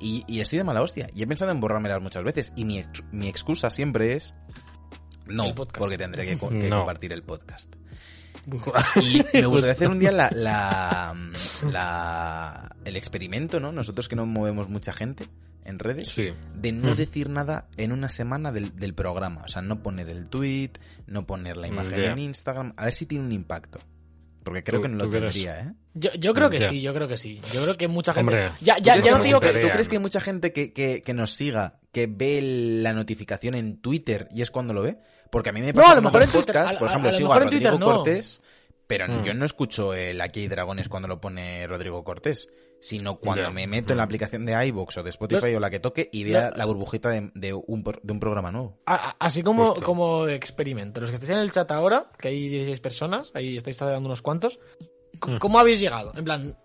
y, y estoy de mala hostia y he pensado en borrármelas muchas veces y mi, ex- mi excusa siempre es no, porque tendré que, co- que
No.
compartir el podcast. Y me gustaría hacer un día la, la, la- el experimento, ¿no? Nosotros que no movemos mucha gente en redes,
Sí.
de no
Mm.
decir nada en una semana del, del programa. O sea, no poner el tweet, no poner la
Mm,
imagen en Instagram, a ver si tiene un impacto. Porque creo que no lo tendría, ¿eh?
Yo, yo creo que
Ya.
sí, yo creo que sí. Yo creo que mucha gente.
Hombre,
ya,
¿Tú
ya,
crees
ya
que
no digo que.
¿Tú crees que hay mucha gente que, que- que nos siga, que ve la notificación en Twitter y es cuando lo ve? Porque a mí me
No,
pasa
a lo
con
mejor
otros
en Twitter, a-
por
a-
ejemplo,
a
sigo
mejor
a
en Twitter
Rodrigo
no.
Pero
Mm.
yo no escucho el Aquí hay dragones cuando lo pone Rodrigo Cortés, sino cuando me meto en la aplicación de iVoox o de Spotify
Los-
o la que toque y vea
la-
la burbujita de, de un, de un programa nuevo.
A- a- Así como,
Justo.
como experimento. Los que estáis en el chat ahora, que hay 16 personas, ahí estáis dando unos cuantos.
Mm.
¿Cómo habéis llegado? En plan,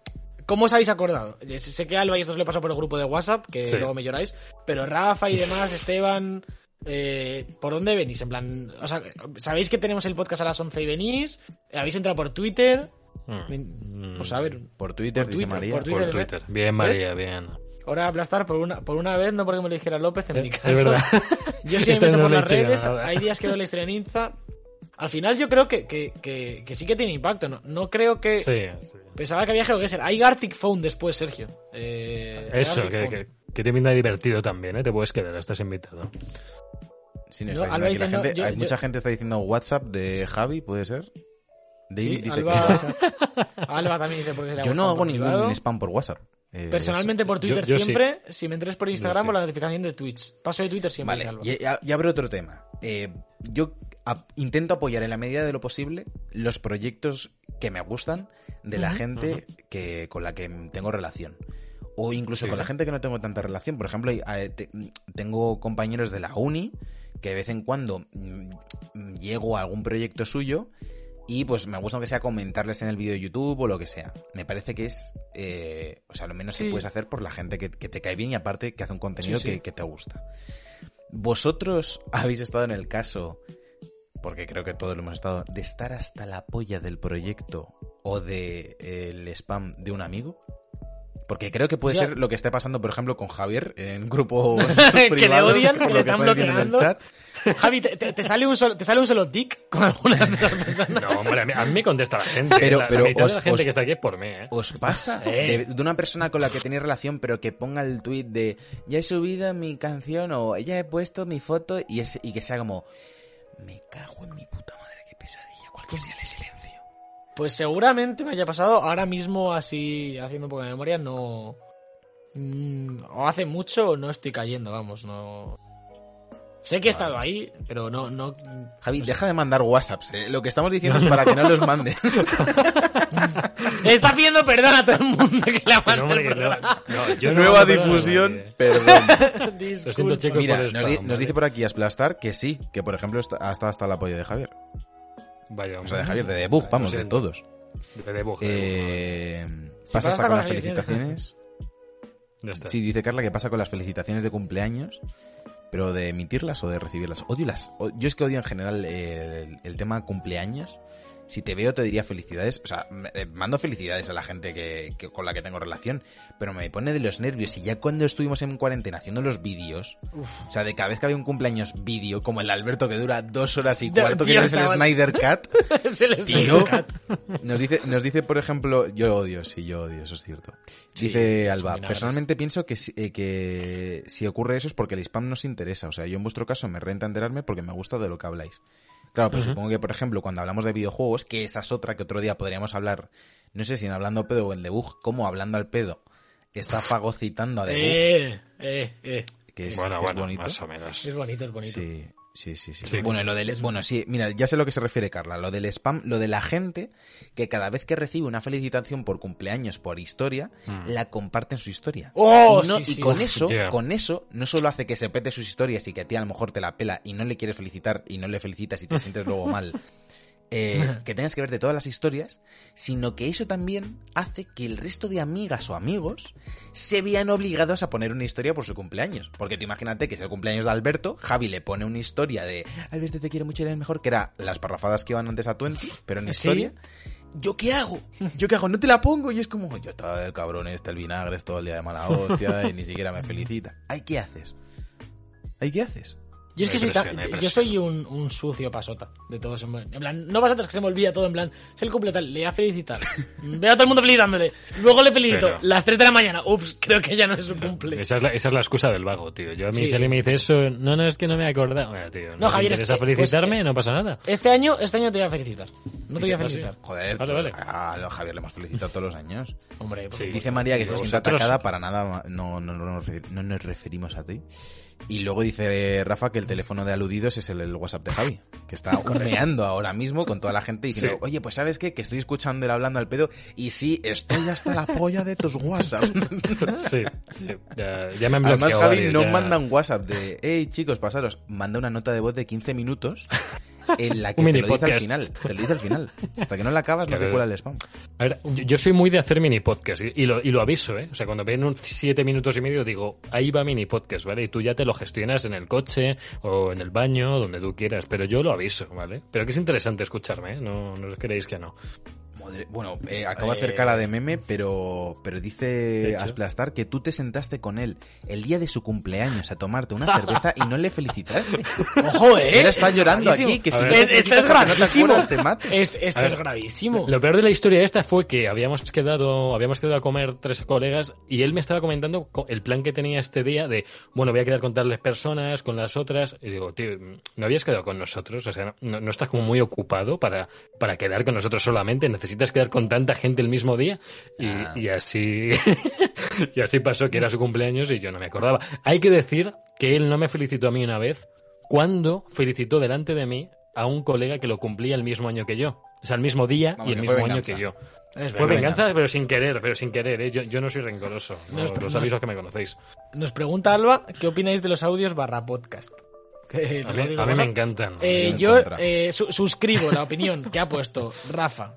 ¿cómo os habéis acordado? Sé que a Alba y esto se le pasó por el grupo de WhatsApp, que
Sí.
luego me lloráis, pero Rafa y demás, Esteban, eh, ¿por dónde venís? En plan, o sea, ¿sabéis que tenemos el podcast a las 11 y venís? ¿Habéis entrado por Twitter?
Mm.
Pues a ver,
Por Twitter,
Por
dice
Twitter,
María.
por
Por
Twitter,
Twitter. Bien, María, bien.
ahora aplastar por una, por una vez, no porque me lo dijera López en
Eh,
mi
es
caso.
verdad.
Yo sí me
Esta
meto
no
por las redes,
nada.
hay días que veo la historia en Insta. Al final yo creo que, que, que, que sí que tiene impacto, ¿no? No creo que...
Sí, sí.
Pensaba que había GeoGuessr. Hay Gartic Phone después, Sergio. Eh,
Eso, que. Que, te pinta divertido también, ¿eh? Te puedes quedar, estás invitado.
Sí, nos
No,
está
Alba
diciendo aquí la
dice, no,
gente-
yo-
hay
yo-
mucha gente está diciendo WhatsApp de Javi, ¿puede ser? David
Sí,
dice
Alba,
que.
Alba también dice porque
Yo
ha
no
gustado
hago
por
ningún
privado.
spam por WhatsApp. Eh,
Personalmente por Twitter
Yo- yo sí.
siempre, si me entres por Instagram o la notificación de Twitch. Paso de Twitter siempre.
Vale,
Alba.
y, abro otro tema. Eh, yo a- intento apoyar en la medida de lo posible los proyectos que me gustan de la gente que con la que tengo relación. O incluso
Sí.
con la gente que no tengo tanta relación. Por ejemplo, eh, te- tengo compañeros de la uni que de vez en cuando mm, llego a algún proyecto suyo y pues me gusta que sea comentarles en el vídeo de YouTube o lo que sea. Me parece que es, eh, o sea, lo menos que puedes hacer por la gente que, que te cae bien y aparte que hace un contenido
Sí.
Que, que te gusta. ¿Vosotros habéis estado en el caso, porque creo que todos lo hemos estado, de estar hasta la polla del proyecto o de eh, el spam de un amigo? Porque creo que puede ser lo que esté pasando, por ejemplo, con Javier en grupos
Que le odian, que le están
viendo en el
bloqueando.
chat.
Javi, ¿te, te- te sale un solo, ¿te sale un solo tic con algunas de las personas?
No, hombre, a mí, a mí me contesta la gente.
Pero-
la, la
pero
mitad
os-
de la gente
os-
que está aquí es por mí, ¿eh?
¿Os pasa
Eh.
de, de una persona con la que tenéis relación, pero que ponga el tweet de ya he subido mi canción o ya he puesto mi foto y, ese- y que sea como me cago en mi puta madre, qué pesadilla, cualquier día le silencio.
Pues seguramente me haya pasado ahora mismo así, haciendo un poco de memoria, no... mm, o hace mucho o no estoy cayendo, vamos, no... Sé que he estado ahí, pero no... no
Javi,
no sé.
deja de mandar WhatsApps, ¿eh? lo que estamos diciendo es para que no los mandes.
Está pidiendo perdón a todo el mundo que la
Pero,
manda
Nueva difusión,
nadie.
perdón.
Lo siento, chicos,
Mira,
por
nos,
spam,
di- nos
¿vale?
dice por aquí Asplastar que sí, que por ejemplo está- ha estado hasta la polla de Javier.
Vaya,
O sea, de. Javier, de Debug, vamos, de todos.
De debug, de debug,
Eh, pasa hasta con las
felicitaciones.
Ya está.
Sí, dice Carla que pasa con las felicitaciones de cumpleaños, pero de emitirlas o de recibirlas. Odio las. o- Yo es que odio en general eh, el, el tema cumpleaños. Si te veo te diría felicidades, o sea, eh, mando felicidades a la gente que, que- con la que tengo relación, pero me pone de los nervios y ya cuando estuvimos en cuarentena haciendo los vídeos, o sea, de cada vez que había un cumpleaños vídeo, como el de Alberto que dura dos horas y cuarto, que no es el. Snyder
el
Tío. Nos dice, nos dice, por ejemplo, yo odio, sí, yo odio, eso es cierto.
Sí,
Dice Alba, personalmente pienso que si, eh, que si ocurre eso es porque el spam nos interesa. O sea, yo en vuestro caso me renta enterarme porque me gusta de lo que habláis. Claro, pero supongo que, por ejemplo, cuando hablamos de videojuegos, que esa es otra que otro día podríamos hablar, no sé si en Hablando Pedo o en Debug, como Hablando al Pedo está fagocitando a Debug,
Eh, eh, eh.
que es,
bueno,
que es bonito.
más o menos.
Es bonito, es bonito.
Sí, sí, sí, sí.
Sí.
Bueno, lo del, bueno, sí, mira, ya sé a lo que se refiere Carla, lo del spam, lo de la gente que cada vez que recibe una felicitación por cumpleaños, por historia,
Mm.
la comparte en su historia.
Oh,
y, no-
sí,
y
sí.
con eso,
yeah.
con eso, no solo hace que se pete sus historias y que a ti a lo mejor te la pela y no le quieres felicitar y no le felicitas y te sientes luego mal. eh, que tengas que ver de todas las historias, sino que eso también hace que el resto de amigas o amigos se vean obligados a poner una historia por su cumpleaños. Porque tú imagínate que es el cumpleaños de Alberto, Javi le pone una historia de Alberto te quiero mucho, eres mejor, que era las parrafadas que iban antes a Twenty, pero en
Sí.
historia. ¿Yo qué hago? ¿Yo qué hago? No te la pongo y es como, yo estaba el cabrón este, el vinagre, es todo el día de mala hostia y ni siquiera me felicita. ¿Ay qué haces? ¿Ay qué haces?
Yo es que soy tan- yo soy un, un sucio pasota de todos. En plan, no pasotas que se me olvida todo, en plan, es el cumple tal, le voy a felicitar. Veo a todo el mundo felicitándole. Luego le felicito.
Pero-
Las 3 de la mañana. Ups, creo que ya no es su cumple.
Esa es, la, esa es la excusa del vago, tío. Yo a mí
Sí.
si alguien me dice eso, no, no, es que no me he acordado. Bueno, tío, no,
No,
te
Javier, es
interesa
que- pues,
felicitarme,
eh,
no pasa nada.
Este año, este año te voy a felicitar. No te voy a
¿Ah,
felicitar.
Joder,
Vale, vale.
a Javier le hemos felicitado todos los años.
Hombre,
Sí.
Dice María que se siente atacada para nada, no, no, no no nos referimos a ti. Y luego dice Rafa que el teléfono de aludidos es el, el WhatsApp de Javi, que está humeando ahora mismo con toda la gente diciendo,
Sí.
oye, pues ¿sabes qué? Que estoy escuchando el hablando al pedo y sí, estoy hasta la polla de tus WhatsApps.
Sí, sí. Ya, ya me han
Además,
bloqueado
Javi
varios,
no
ya.
manda un WhatsApp de, hey chicos, pasaros, manda una nota de voz de 15 minutos en la que te lo dice al final. Te lo dice al final. Hasta que no la acabas, no te cuela el spam.
A ver, yo, yo soy muy de hacer mini podcast y, y lo, y lo aviso, ¿eh? O sea, cuando ven un siete minutos y medio digo, ahí va mini podcast, ¿vale? Y tú ya te lo gestionas en el coche o en el baño, donde tú quieras, pero yo lo aviso, ¿vale? Pero que es interesante escucharme, ¿eh? No, no creéis que no.
Madre- Bueno, eh, acabo de hacer cara de meme, pero, pero dice. Asplastar que tú te sentaste con él el día de su cumpleaños a tomarte una cerveza y no le felicitaste.
Ojo, eh.
Él está llorando
Gravísimo.
aquí, que si
ver.
no te
Es- Esto es
porque no te
gravísimo.
acuerdas, te mato.
Esto,
ver,
es gravísimo.
Lo peor de la historia esta fue que habíamos quedado, habíamos quedado a comer tres colegas y él me estaba comentando co- el plan que tenía este día de, bueno, voy a quedar con tales personas, con las otras. Y digo, tío, ¿no habías quedado con nosotros? O sea, ¿no, no estás como muy ocupado para, para quedar con nosotros solamente? ¿Necesitas quedar con tanta gente el mismo día? Y,
Ah.
y así, y así pasó, que era su cumpleaños y yo no me acordaba. Hay que decir que él no me felicitó a mí una vez cuando felicitó delante de mí a un colega que lo cumplía el mismo año que yo. O sea, el mismo día
Vamos,
y el mismo año
venganza.
que yo.
Es
Fue venganza, pero sin querer, pero sin querer, ¿eh? yo, yo no soy rencoroso. No,
Nos-
los avisos que me conocéis.
Nos pregunta Alba, ¿qué opináis de los audios barra podcast? Que
A mí, a me encantan.
Eh,
en
yo eh, su- suscribo la opinión que ha puesto Rafa,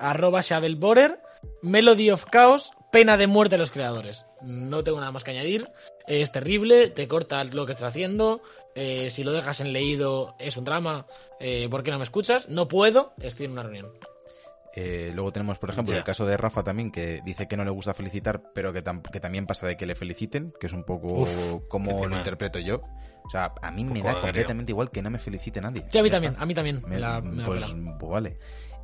arroba Shadelborer, Melody of Chaos, pena de muerte a los creadores. No tengo nada más que añadir. Es terrible, te corta lo que estás haciendo. eh, si lo dejas en leído es un drama. eh, ¿Por qué no me escuchas? No puedo, estoy en una reunión.
Eh, luego tenemos, por ejemplo, el caso de Rafa también, que dice que no le gusta felicitar, pero que, tam- que también pasa de que le feliciten, que es un poco
Uf,
como lo interpreto yo. O sea, a mí me da completamente igual que no me felicite nadie.
Sí, a mí
Ya
también,
está.
a mí también.
Me-
me la- me
pues, pues vale.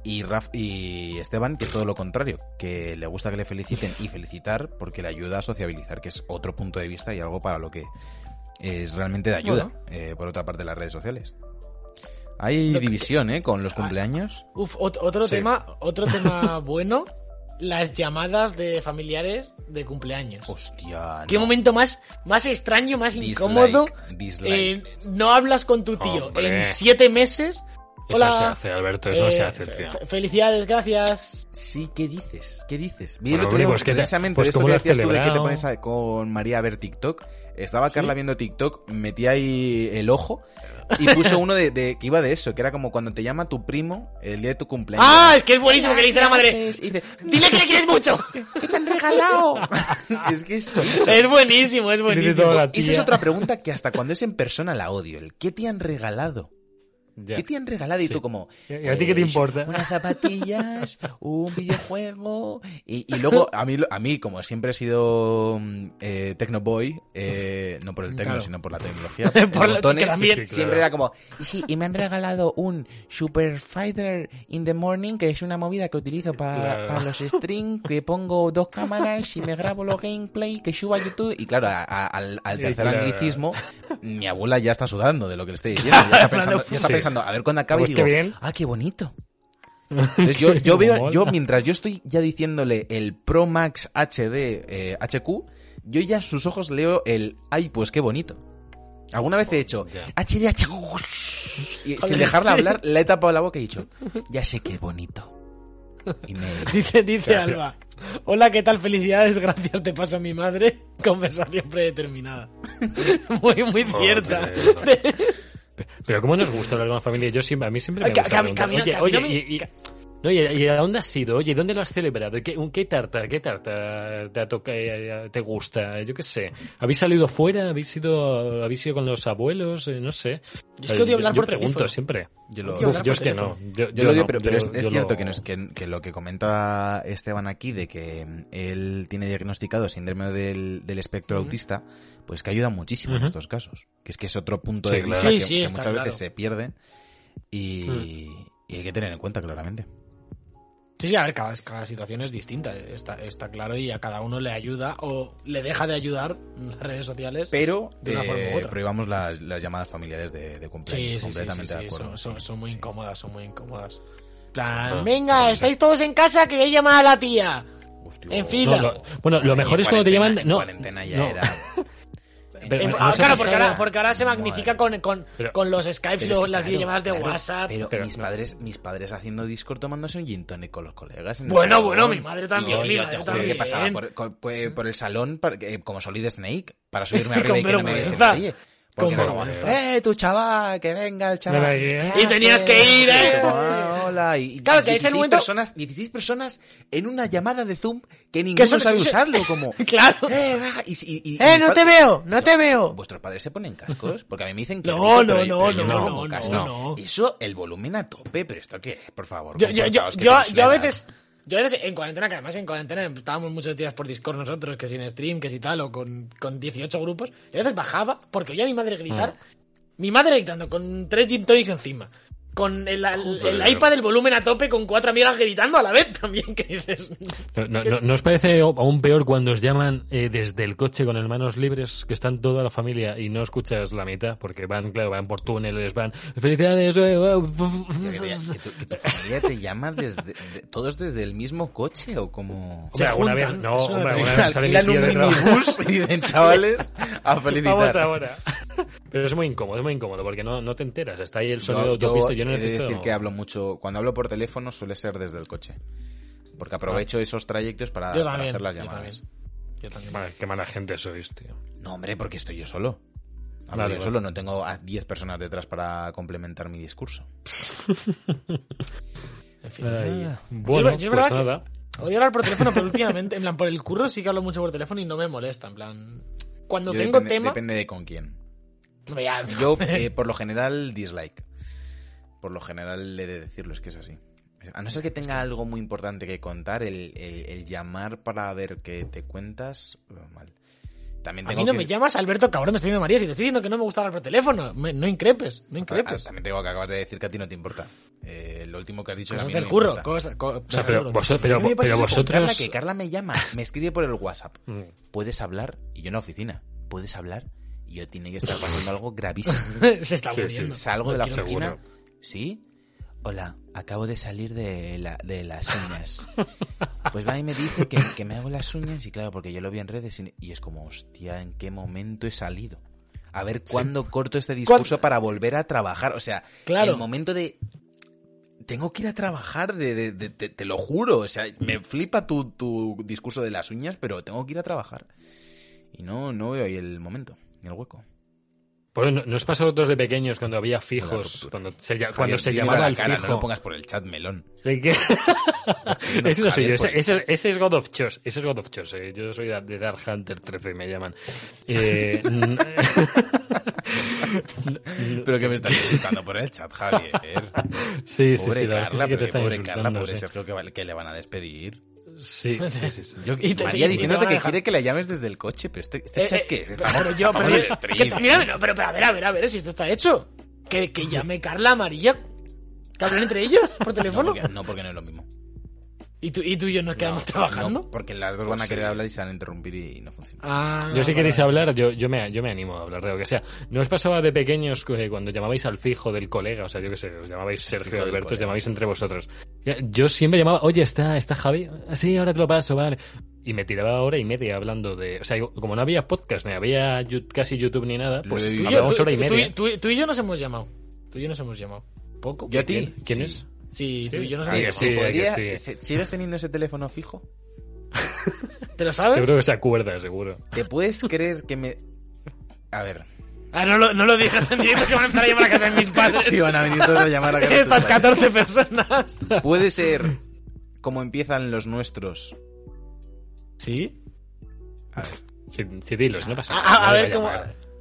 Y, Raf, y Esteban, que es todo lo contrario, que le gusta que le feliciten y felicitar porque le ayuda a sociabilizar, que es otro punto de vista y algo para lo que es realmente de ayuda,
Bueno.
eh, por otra parte, las redes sociales. Hay
que-
división, ¿eh? Con los cumpleaños.
Uf, ot- otro
Sí.
tema, otro tema bueno, las llamadas de familiares de cumpleaños.
Hostia.
Qué momento más, más extraño, más
Dislike,
incómodo.
dislike.
Eh, no hablas con tu tío
Hombre.
en siete meses.
Eso
Hola.
se hace, Alberto, eso no
eh,
se hace, tío.
fe- Felicidades, gracias.
Sí, ¿qué dices? ¿Qué dices? Vi
Bueno, que te-
precisamente
pues
esto que
lo
decías tú de que te pones a- con María a ver TikTok. Estaba Carla viendo TikTok, metí ahí el ojo y puso uno de, de- que iba de eso, que era como cuando te llama tu primo el día de tu cumpleaños.
Ah, es que es buenísimo que le dice la madre.
Y dice,
Dile que le quieres mucho.
¿qué te han regalado? es que es eso.
Es buenísimo, es buenísimo.
la
Esa es otra pregunta que hasta cuando es en persona la odio. El ¿qué te han regalado?
Ya.
¿Qué te han regalado? Y
Sí.
tú como...
¿Y a ti qué te
pues,
importa?
Unas zapatillas, un videojuego... Y, y luego, a mí, a mí, como siempre he sido mm, eh, Tecnoboy, eh, no por el tecno,
Claro.
sino por la tecnología,
Por
por
lo-
botones,
que también-
Sí, sí, claro.
siempre era como... Y sí, y me han regalado un Super Fighter in the Morning, que es una movida que utilizo para
Claro.
los streams, que pongo dos cámaras y me grabo los gameplay, que subo a YouTube. Y claro, a- a- al, tercer anglicismo, mi abuela ya está sudando de lo que le estoy diciendo. Ya está pensando, ya está
Sí.
Pensando a ver cuándo acaba
Pues
y
qué
digo,
bien.
ah, qué bonito. Entonces yo, yo veo,
Mola.
yo mientras yo estoy ya diciéndole el Pro Max HD eh, HQ, yo ya en sus ojos leo el, ay, pues qué bonito. Alguna vez he hecho
Ya.
HD HQ y sin dejarla hablar, le he tapado la boca y he dicho, ya sé qué bonito. Y me...
Dice, dice
Claro.
Alba. Hola, ¿qué tal? Felicidades, gracias, te paso a mi madre. Conversación predeterminada. Muy, muy cierta.
Pe- Pero cómo nos gusta hablar con la familia, yo siempre, a mí siempre me gusta
cam-
preguntar,
camino-
oye, oye, y, y- no, y- y a dónde has ido? Oye, ¿dónde lo has celebrado? ¿Y ¿Qué, un- qué tarta, qué tarta te, toca- eh, te gusta? Yo qué sé. ¿Habéis salido fuera? ¿Habéis ido, habéis ido con los abuelos? Eh, no sé.
Yo es que odio hablar
yo
por
pregunto
teléfono.
siempre.
Yo lo,
Odio
Uf, yo es que
teléfono.
no. Yo,
Yo lo digo,
no,
pero, pero
yo-
es, es
yo
cierto
lo-
que, no es, que, que lo que comenta Esteban aquí de que mm, él tiene diagnosticado síndrome del, del espectro autista, pues que ayuda muchísimo en estos casos. Que es que es otro punto
Sí,
de
claro.
vista
Sí,
que,
sí,
que
está
muchas
claro.
veces se pierde y, y hay que tener en cuenta claramente.
Sí, sí, a ver, cada, cada situación es distinta, está, está claro, y a cada uno le ayuda o le deja de ayudar en las redes sociales.
Pero
De una forma u
eh,
otra.
prohibamos las, las llamadas familiares de, cumpleaños.
sí, sí, sí,
completamente
sí,
de acuerdo.
son, son- son muy
Sí.
incómodas, son muy incómodas. Plan,
Ah,
venga,
no sé.
estáis todos en casa que voy a llamar a la tía.
Hostia.
En fila.
No, lo- bueno, lo mejor es cuando te llaman. No,
cuarentena ya
no.
era.
Pero-
Eh,
no
ah, claro, porque ahora, porque ahora se
Madre.
magnifica con, con,
Pero-
con los Skypes, los-
que,
las
claro,
videollamadas de
claro,
WhatsApp.
Pero,
Pero
mis
no.
padres, mis padres haciendo Discord tomándose un gin tonic con los colegas. en
Bueno,
salón.
bueno, mi madre también,
Y
mi
yo
madre
te juro
también.
que pasaba por, por- por el salón para que- como Solid Snake para subirme arriba y que no me viese nadie. Porque era como. ¡eh, tu chaval! ¡Que venga el chaval!
Ven aquí,
¿qué
¿eh?
Y tenías
haces?".
que ir, ¿eh?
Y como, "Ah, hola. Y
Claro, que ese
16
momento-
personas, 16 personas en una llamada de Zoom que ninguno sabe usarlo, como...
Claro.
¡Eh, va", y, y- y-
¡Eh, no te veo! ¡No te veo!
¿Vuestros padres se ponen cascos? Porque a mí me dicen que
No, no, no, no,
pongo
no,
cascos.
no.
Eso, el volumen a tope, pero ¿esto qué es? Por favor,
Yo, yo, yo, yo, a veces. Yo a veces en cuarentena, que además en cuarentena estábamos muchos días por Discord nosotros, que sin stream, que si tal, o con, con 18 grupos. Y a veces bajaba, porque oía a mi madre gritar.
Mm.
Mi madre gritando con tres gin tonics encima. Con el, el- el iPad del volumen a tope con cuatro amigas gritando a la vez también, que dices.
No, no, no- ¿no os parece aún peor cuando os llaman eh, desde el coche con las manos libres, que están toda la familia y no escuchas la mitad? Porque van, claro, van por túneles, van. ¡Felicidades! eh, eh,
Que, tu, que tu familia te llama desde, de- todos desde el mismo coche o como...
Hombre, alguna vez, no, hombre,
Sí,
alguna vez
alquilan un minibús y dicen, chavales, a felicitar.
Vamos ahora. Pero es muy incómodo, es muy incómodo, porque no, no te enteras. Está ahí el sonido
yo
autopista. Yo no
he de decir que hablo mucho, cuando hablo por teléfono suele ser desde el coche. Porque aprovecho esos trayectos para,
Yo
para
también.
hacer las
yo
llamadas.
también. Yo también.
Madre, qué mala gente sois, tío.
No, hombre, porque estoy yo solo. Hablo
Vale,
yo
vale.
solo, no tengo a 10 personas detrás para complementar mi discurso.
En fin.
Ay,
Ah.
bueno,
Yo- yo es
pues nada.
Odio hablar por teléfono, pero últimamente, en plan, por el curro sí que hablo mucho por teléfono y no me molesta, en plan. Cuando
Yo
tengo
depende,
tema.
depende de con quién.
Ya,
Yo, eh, por lo general, dislike. Por lo general, he de decirlo, es que es así. A no ser que tenga algo muy importante que contar, el, el- el llamar para ver qué te cuentas, eh, mal. También
A
tengo
mí no
que-
me llamas Alberto, cabrón, me estoy diciendo María. Si te estoy diciendo que no me gusta hablar por teléfono, me- no increpes, no
Ah,
increpes.
También tengo que acabas de decir que a ti no te importa. Eh, lo último que has dicho es a mí no
del
me
curro,
importa.
cosas. co-
O sea, pero,
seguro.
vos- pero,
A con Carla,
vosotros.
que Carla me llama, me escribe por el WhatsApp.
Mm.
Puedes hablar, y yo en la oficina, puedes hablar, y yo tiene que estar pasando algo gravísimo.
Se está
Sí,
muriendo.
Salgo de la oficina.
seguro.
¿Sí? Hola, acabo de salir de, la- de las uñas. Pues va y me dice que, que me hago las uñas y claro, porque yo lo vi en redes y, y es como, hostia, ¿en qué momento he salido? A ver cuándo corto este discurso para volver a trabajar. O sea,
Claro.
el momento de... Tengo que ir a trabajar, de, de- de- te, te lo juro. O sea, me flipa tu, tu discurso de las uñas, pero tengo que ir a trabajar. Y no, no veo ahí el momento, ni el hueco.
Pues no, ¿no os pasó a vosotros de pequeños cuando había fijos? Cuando se,
Javier,
cuando llamaba
la
el
cara,
fijo.
No lo pongas por el chat, melón.
Ese no soy yo,
Javier,
ese,
por-
ese- ese es God of Chos, ese es God of Chos, eh, yo soy de Dark Hunter 13 me llaman. Eh,
Pero que me estás insultando por el chat, Javier.
sí, sí,
Pobre
sí,
Carla,
sí que te
pobre Carla,
insultando.
pobre
sí.
Sergio, que le van a despedir.
Sí, sí, sí, sí.
Yo,
Y te-
María
te
diciéndote que quiere que le llames desde el coche, pero este, este
Eh,
chat
eh,
qué es?
pero
Estamos,
yo, pero, yo- que- mira, mira, pero, pero a ver, a ver, a ver, si esto está hecho. Que, que llame Carla Amarilla. Que hablen entre ellas por
no,
teléfono.
porque, no, porque no es lo mismo.
Y, tú, y tú y yo nos quedamos
No,
trabajando.
no, porque las dos van a querer hablar y se van a interrumpir y no funciona.
Ah,
Yo si queréis hablar, yo, yo, me, yo me animo a hablar de lo que sea. ¿No os pasaba de pequeños que cuando llamabais al fijo del colega? O sea, yo qué sé, os llamabais Sergio Alberto, os llamabais entre vosotros. Yo siempre llamaba, oye, ¿está, está Javi? "Ah, Sí, ahora te lo paso, vale. Y me tiraba hora y media hablando de... O sea, como no había podcast, ni había yu- casi YouTube ni nada, pues
Tú y, yo,
hablábamos
tú-
hora y
tú- tú-
media.
tú- tú y yo nos hemos llamado. Tú y yo nos hemos llamado. ¿Poco?
¿Yo a ti?
¿Quién, quién
Sí.
es?
Sí, tú y yo nos
Ah,
llamado.
sí,
¿Te podría-
que sí.
se- ¿Sigues teniendo ese teléfono fijo?
¿Te lo sabes?
Seguro que se acuerda, seguro.
¿Te puedes creer que me... A ver.
Ah, no lo, no lo digas en directo que van a empezar a llamar a casa de mis padres.
Sí, van a venir todos a llamar a casa de
Estas
padres.
14 personas.
Puede ser como empiezan los nuestros.
¿Sí?
A ver.
Sí, sí, dilo, si no pasa
A-
nada.
a- a
nadie
ver cómo-.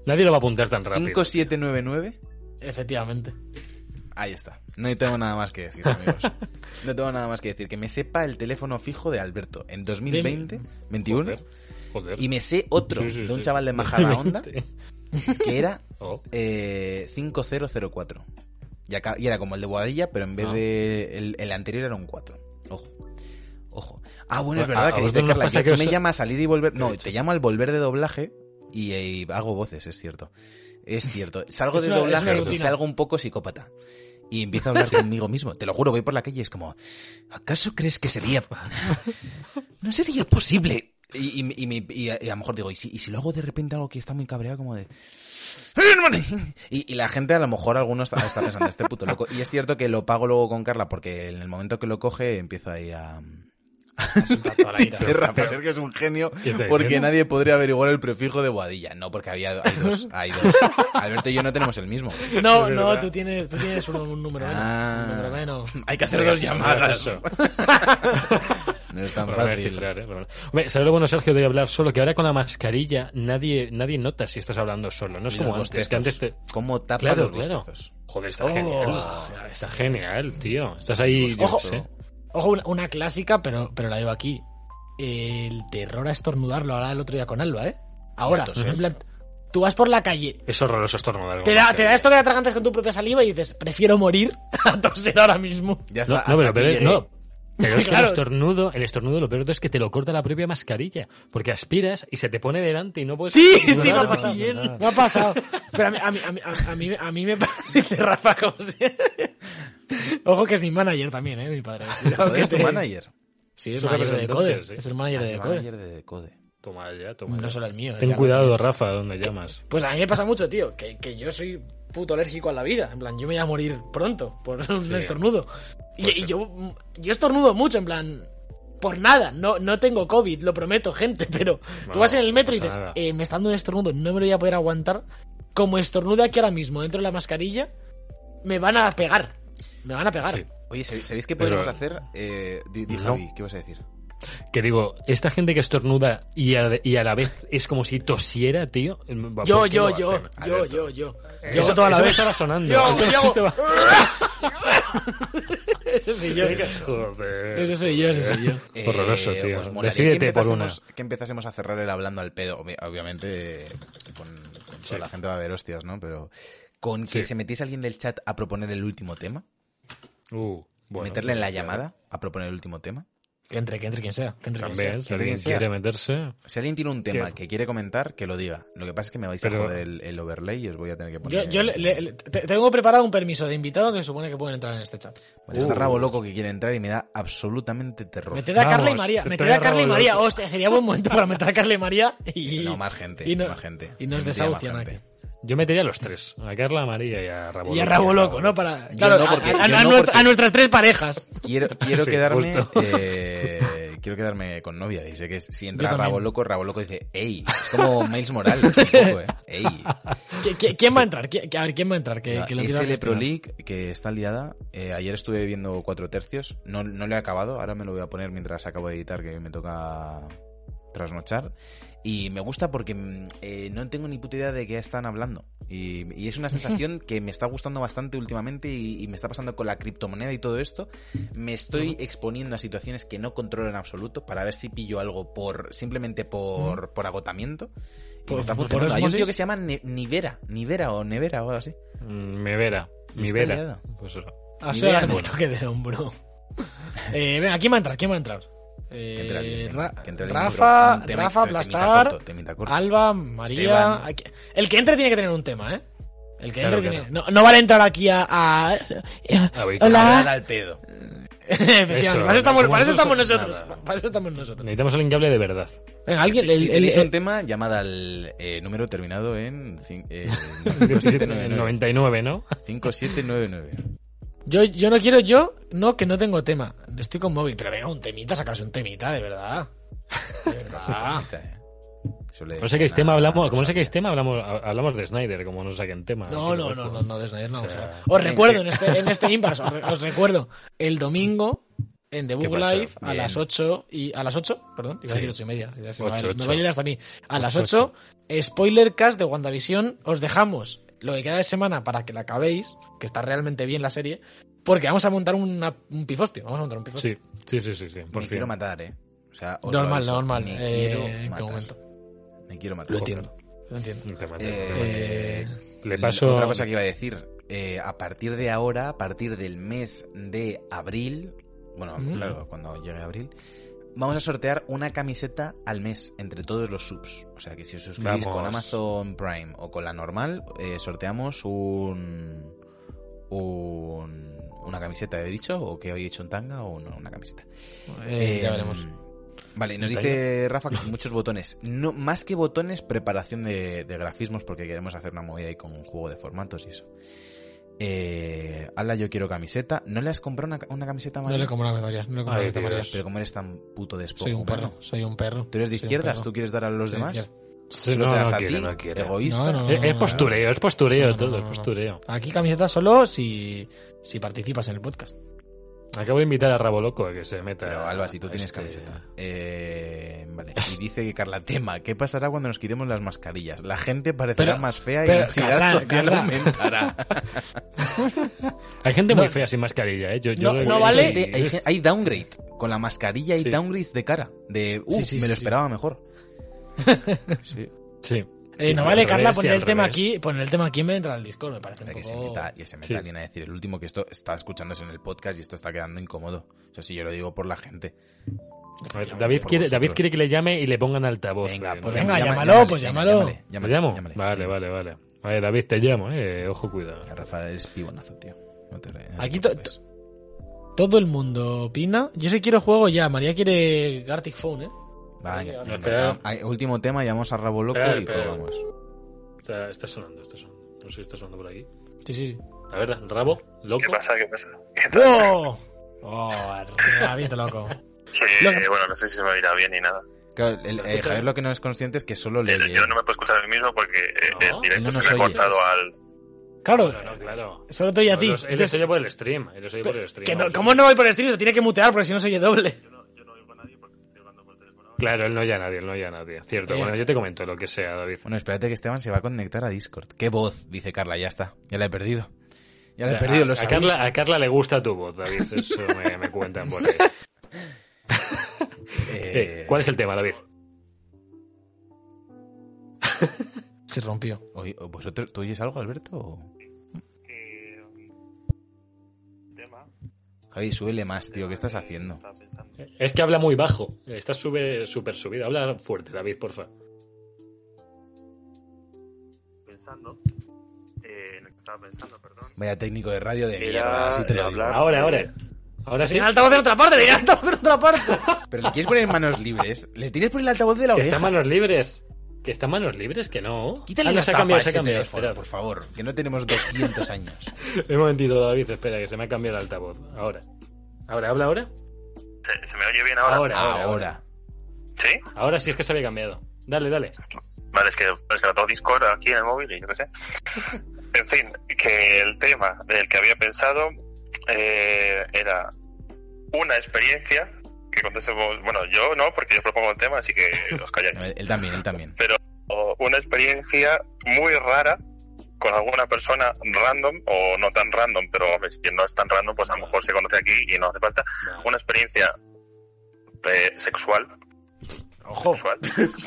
Nadie lo va a apuntar tan rápido.
5799.
Efectivamente.
Ahí está. No tengo nada más que decir, amigos. No tengo nada más que decir. Que me sepa el teléfono fijo de Alberto en 2020, 21,
Joder, joder.
y me sé otro
Sí, sí,
de un
sí.
chaval de Majadahonda que era
Oh.
eh, 5004. Y, acá- y era como el de Boadilla, pero en vez
Ah.
de. El, el anterior era un 4. Ojo. Ojo. Ah, bueno, es verdad
a
que dice Carla, que
que
tú
os-
me llamas a salir y volver. No, te llamo al volver de doblaje y, hago voces, es cierto. Es cierto. Salgo
Es
de
una-
doblaje y salgo un poco psicópata. Y empiezo a hablar conmigo mismo. Te lo juro, voy por la calle y es como, ¿acaso crees que sería... No sería posible? Y, y- y a, y a lo mejor digo, ¿y si, y si lo hago de repente algo que está muy cabreado como de... Y, y la gente a lo mejor algunos está, está pensando, este puto loco. Y es cierto que lo pago luego con Carla porque en el momento que lo coge empiezo ahí a. Dice Rafa Sergio es un genio
¿Qué te
porque nadie podría averiguar el prefijo de Boadilla. No, porque había hay dos, hay dos. Alberto y yo no tenemos el mismo.
No, no, tú tienes, tú tienes un, un número menos.
Ah.
Un número menos.
Hay que hacer dos llamadas.
eso.
No es tan fácil.
cifrar, ¿eh? Hombre, ¿sabes lo bueno, Sergio, de hablar solo? Que ahora con la mascarilla nadie, nadie nota si estás hablando solo. No es como antes, que antes te...
¿Cómo tapa
Claro,
los
claro. Joder, está
Oh,
genial.
ves,
Está genial, tío. Estás ahí,
Ojo. Ojo, una, una clásica, pero, pero la digo aquí. El terror a estornudarlo ahora el otro día con Alba, ¿eh? Ahora, en plan, tú vas por la calle,
Es horroroso estornudar.
te da, te
mascarilla.
da esto que te atragantas con tu propia saliva y dices, prefiero morir a toser ahora mismo.
Ya
No,
está.
no,
hasta
pero,
aquí
pero- no. Pero es que
Claro.
el estornudo, el estornudo lo peor es que te lo corta la propia mascarilla. Porque aspiras y se te pone delante y no puedes.
Sí, sí, me ha
más
pasado. Me ha pasado. Pero a mí, a mí, a mí, a mí, a mí me parece Rafa como si... Ojo que es mi manager también, ¿eh? Mi padre.
Joder, ¿Es tu manager?
Sí, es manager de
sí.
Es el manager
Ah,
de
es el
Decode.
manager de Decode.
Toma ya, toma
No
ya.
solo el mío.
Ten
ya
cuidado. Rafa, donde llamas.
Pues a mí me pasa mucho, tío, que, que yo soy puto alérgico a la vida. En plan, yo me voy a morir pronto por un
Sí.
estornudo. Y,
ser.
yo, yo estornudo mucho, en plan, por nada. No, no tengo COVID, lo prometo, gente, pero tú vas en el
no
metro y
nada.
eh, me está dando un estornudo, no me lo voy a poder aguantar. Como estornude aquí ahora mismo dentro de la mascarilla, me van a pegar. Me van a pegar.
Sí.
Oye, ¿sabéis qué
Pero-
podríamos hacer? Eh, di, di,
No.
Javi, ¿qué vas a decir?
Que digo, esta gente que estornuda y a, y a la vez es como si tosiera, tío. ¿por
Yo, yo, yo, yo,
Alberto.
yo, yo.
Eso,
Yo toda la
eso
vez.
estaba sonando.
Yo, yo. Ese soy yo.
Joder.
Ese soy yo, ese soy yo.
Horroroso, tío.
Eh, os molaría
Decídete
que
por
empezásemos,
una.
que empezásemos a cerrar el hablando al pedo. Obvi- Obviamente, con, con
Sí.
la gente va a ver hostias, ¿no? Pero con que
Sí.
se metiese alguien del chat a proponer el último tema,
Uh, bueno,
meterle en la
sí,
llamada a proponer el último tema.
Que entre, que entre quien sea. Que entre quien
También, si
Quien
alguien
sea.
quiere meterse.
Si alguien tiene un tema
¿Qué?
que quiere comentar, que lo diga. Lo que pasa es que me vais
Pero-
a joder el, el overlay y os voy a tener que poner.
yo le- le- le- te- tengo preparado un permiso de invitado que supone que pueden entrar en este chat.
Vale, está
Uh.
Rabo Loco que quiere entrar y me da absolutamente terror.
Meted a
Vamos,
Carla y María.
te
Meted a Carla y María. Hostia, sería buen momento para meter a Carla y María y.
No, más gente,
y no-
más gente.
Y nos desahucian
gente.
aquí.
Yo metería a los tres. A Carla, a María y a Rabo
Y a. Rabo Loco, ¿no? Para. Claro,
no,
a-
porque-
a, a
no, porque-
a nuestras tres parejas.
Quiero, quiero
Sí,
quedarme. eh, quiero quedarme con novia. Y sé que si entra. Rabo Loco, Rabo Loco dice, ey. Es como Miles Morales, un poco, ¿eh? Ey.
¿Qui- qui- ¿Quién va a entrar? ¿Qui- A ver, ¿quién va a entrar? Que,
Mira,
que lo quiero
SL Pro. League, que está liada. eh, ayer estuve viendo cuatro tercios. No, no lo he acabado. Ahora me lo voy a poner mientras acabo de editar, que me toca trasnochar. Y me gusta porque mm, eh, no tengo ni puta idea de qué están hablando. Y, y es una sensación que me está gustando bastante últimamente y, y me está pasando con la criptomoneda y todo esto. Me estoy exponiendo a situaciones que no controlo en absoluto para ver si pillo algo por simplemente por, por agotamiento. Y
Por-
me está
por- por
funcionando. Hay un tío que se llama Ne- Nivera, Nivera o Nevera o algo así.
Mm, Me verá.
Y
Mi
está
vera.
liada.
Pues eso.
A
Ni
ser
idea,
del
bueno.
toque de hombro. Eh, venga, ¿quién va a entrar? ¿Quién va a entrar? Eh,
Que entre alguien,
Ra-
que entre alguien,
Rafa,
tema-
Rafa,
temita
Blastar,
corto, temita corto.
Alba, María. Aquí- El que entre tiene que tener un tema, ¿eh? El que
Claro,
entre tiene. No, no vale entrar aquí a. a-
Ah,
Hola.
Hablar al pedo.
Efectivamente,
Eso,
para eso estamos,
como
para eso estamos
nosotros,
nosotros.
nada.
Para eso estamos nosotros.
Necesitamos alguien que hable de verdad.
Venga, alguien. el-
Si
el-
tenéis
el-
un tema, llamad al eh, número terminado en eh,
El
5799.
99, ¿no?
5799.
Yo, yo no quiero, yo, no, que no tengo tema. Estoy con móvil, pero venga, un temita, sacarse un temita, de verdad. De verdad.
Le-
No sé qué
nada,
tema hablamos, como no sé
cosa.
qué tema hablamos, hablamos de Snyder, como no saquen tema.
No, no, no, no, no, de Snyder no. Os recuerdo en este, en este impasse, os, re- os recuerdo el domingo en The
¿Qué
Book? Live a las 8 y a las 8, perdón, iba a decir 8 y media, ya se me va a ir hasta a mí. A las
Ocho,
8, spoiler cast de WandaVision, os dejamos lo que queda de semana para que la acabéis, que está realmente bien la serie, porque vamos a montar una- un pifostio, vamos a montar un pifostio.
Sí, sí, sí, sí, sí, por
Me
fin.
quiero matar, eh. O sea, os lo
Normal,
aviso,
normal,
Me
eh,
quiero
en
matar.
momento.
Me quiero matar.
Lo entiendo, lo entiendo.
Te
Eh,
te.
Eh,
Le paso.
Otra cosa que iba a decir. eh, a partir de ahora, a partir del mes de abril, bueno,
Mm.
claro, cuando llegue abril, vamos a sortear una camiseta al mes entre todos los subs. O sea que si os suscribís
Vamos.
con Amazon Prime o con la normal, eh, sorteamos un, un- una camiseta, he dicho, o que hoy he hecho un tanga o no, una camiseta.
eh, ya
Eh,
veremos.
Vale, nos
¿Un
dice Rafa que sin muchos botones. No, más que botones, preparación de, de grafismos, porque queremos hacer una movida ahí con un juego de formatos y eso. Eh, Ala, yo quiero camiseta. ¿No le has comprado una, una camiseta
No
María?
le compro una medalla. No le compro
Ay,
una medalla.
Dios.
Pero como eres tan puto despojo,
Soy un perro. Soy un perro.
¿Tú eres de izquierdas? ¿Tú quieres dar a los
Soy
demás?
Sí,
¿Solo
no,
te das
no
a
quiere,
ti?
no quiere.
¿Egoísta?
No, no,
Es postureo, es postureo
No, no,
todo,
no,
es
no.
postureo.
Aquí camiseta solo si, si participas en el podcast.
Acabo de invitar a Rabo Loco a que se meta.
Pero Alba, si tú tienes
este-
camiseta. Eh, vale. Y dice que Carla Tema, ¿qué pasará cuando nos quitemos las mascarillas? La gente parecerá
Pero-
más fea y la ansiedad
Carla,
social
Carla.
aumentará.
Hay gente muy
No-
fea sin mascarilla, ¿eh? Yo,
no-
yo
no vale-
Gente- hay, downgrade. Con la mascarilla hay
Sí.
downgrades de cara. De, uh,
Sí, sí,
me
sí,
lo
sí.
esperaba mejor. Sí.
Sí.
Eh,
Sí,
no
al
vale, Carla, poner el tema
revés.
aquí, poner el tema aquí en vez de entrar al Discord, me parece un
Para que se
poco...
meta, y se meta
Sí.
alguien a decir el último que esto está escuchándose en el podcast y esto está quedando incómodo. O sea, si yo lo digo por la gente.
A ver, David, quiere. David quiere que le llame y le pongan altavoz.
Venga, pues
¿no?
venga, llámalo, pues llámalo.
llámale,
¿Te
llámale,
llamo?
llámale.
Vale, vale, vale. Vale, David, te llamo, eh. Ojo, cuidado.
Rafa es pibonazo, tío. No te, no te
Aquí. Todo el mundo opina. Yo sí quiero juego ya. María quiere Gartic Phone, ¿eh?
No, espera.
hay- último tema, llamamos a Rabo Loco
Espera,
y jugamos.
Está, está sonando, está sonando. No sé si está sonando por aquí.
Sí, sí. sí.
A ver, Rabo, loco.
¿Qué pasa? ¿Qué pasa? ¿Qué?
¡Oh! ¡Oh, rabito loco!
Sí, bueno, no sé si se me oirá bien ni nada.
Claro, el- eh. Javier lo que no es consciente es que solo le
Yo, yo no me puedo escuchar a mí mismo porque eh,
No,
el directo
no
se me ha cortado al...
Claro,
No, no, claro.
solo te oye a ti.
Él los oye por el stream. Él los oye por el stream.
que no. ¿Cómo no voy por el stream? Se tiene que mutear porque si no se oye doble.
Claro, él no oye a nadie, él no oye a nadie. Cierto.
Eh.
Bueno, yo te comento lo que sea, David.
Bueno, espérate que Esteban se va a conectar a Discord. ¿Qué voz? Dice Carla, ya está. Ya la he perdido. Ya la he
a,
perdido, lo
a. Carla, a Carla le gusta tu voz, David. Eso me, me cuentan por ahí.
Eh,
Eh, ¿Cuál es el tema, David?
Se rompió.
oye, ¿Vosotros, ¿Tú oyes algo, Alberto? o- Javi, súbele más, tío. ¿Qué estás haciendo?
Es que habla muy bajo. Está sube súper subido. Habla fuerte, David, porfa.
Pensando, eh, en lo que estaba pensando, perdón.
Vaya técnico de radio de mierda, así te lo
de
digo.
hablar.
Ahora, ahora. Ahora sí.
Tiene altavoz en otra parte, tiene altavoz en otra parte.
Pero le quieres poner manos libres. Le tienes por el altavoz de la
Que
oreja.
está manos libres. Que está manos libres, que no.
Quítale
Ah, no,
la
se ha cambiado, se ha cambiado.
teléfono,
Esperad.
por favor. Que no tenemos 200 años.
Un momentito, David, espera, que se me ha cambiado el altavoz. Ahora. Ahora, ¿habla ahora?
¿Se, se me oye bien ahora?
Ahora, ahora.
Ahora.
¿Sí?
Ahora sí es que se había cambiado. Dale, dale.
Vale, es que, es que no tengo Discord aquí en el móvil y yo qué sé. En fin, que el tema del que había pensado eh, era una experiencia que contestemos... Bueno, yo no, porque yo propongo el tema, así que os calláis.
Él, él también, él también.
o una experiencia muy rara con alguna persona random o no tan random, pero hombre, si no es tan random, pues a lo mejor se conoce aquí y no hace falta. Una experiencia eh, sexual,
Ojo.
sexual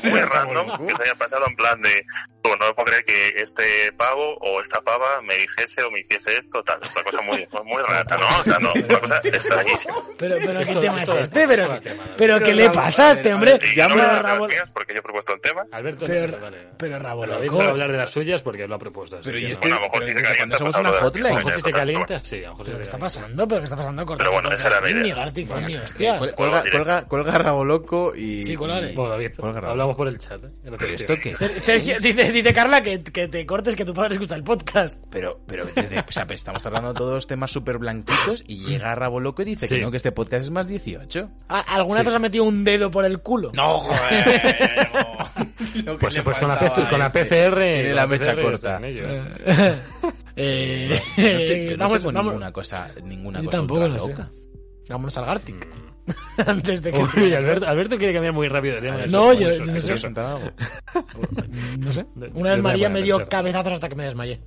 muy random que se haya pasado en plan de "Tú, no me puedo creer que este pavo o esta pava me dijese o me hiciese esto, tal, una cosa muy, muy rara, ¿no? O sea, no, una cosa extrañísima.
Pero, pero ¿qué tema es este? Pero,
David.
pero ¿qué le
Rabo,
pasa a
a ver, a
hombre?
Ya
no
me
Pero Rabo,
mías porque yo he propuesto el tema.
Alberto,
pero,
no, vale.
pero Rabo loco.
a hablar de las suyas porque él lo ha propuesto. así
Pero y este.
Bueno, a lo mejor
pero
si se calienta,
somos una
de-
A lo
hotline.
mejor si se calienta, sí. A lo mejor
¿Pero
se
qué está
calienta.
pasando? ¿Pero qué está pasando? Corta,
Pero bueno, esa era la idea.
Ni Gartic
Cuel-
hostias.
Cuelga, cuelga, cuelga Rabo Loco y.
Sí,
Bueno,
Cuelga
hablamos por el chat. ¿eh? Es lo que
¿Pero
estoy.
esto qué?
Ser- Sergio, dice, dice Carla que, que te cortes que tu padre escucha el podcast.
Pero, pero desde, o sea, pues estamos tratando todos temas súper blanquitos y llega Rabo Loco y dice
Sí.
que no, que este podcast es más 18.
¿A- ¿Alguna
Sí.
vez os ha metido un dedo por el culo?
No, joder.
Pues, pues con, la
faltaba
PC
a
con la
este.
PCR.
Tiene la
la
mecha
PCR
corta.
¿eh?
eh,
No te- yo no
vamos,
tengo
vamos,
ninguna cosa, ninguna cosa
tampoco
ultra
sé. vámonos al Gartic. Antes de que...
Uy, Alberto, Alberto quiere cambiar muy rápido de tema.
No, yo- yo no sé. No sé. Una vez María me dio cabezazos hasta que me desmayé.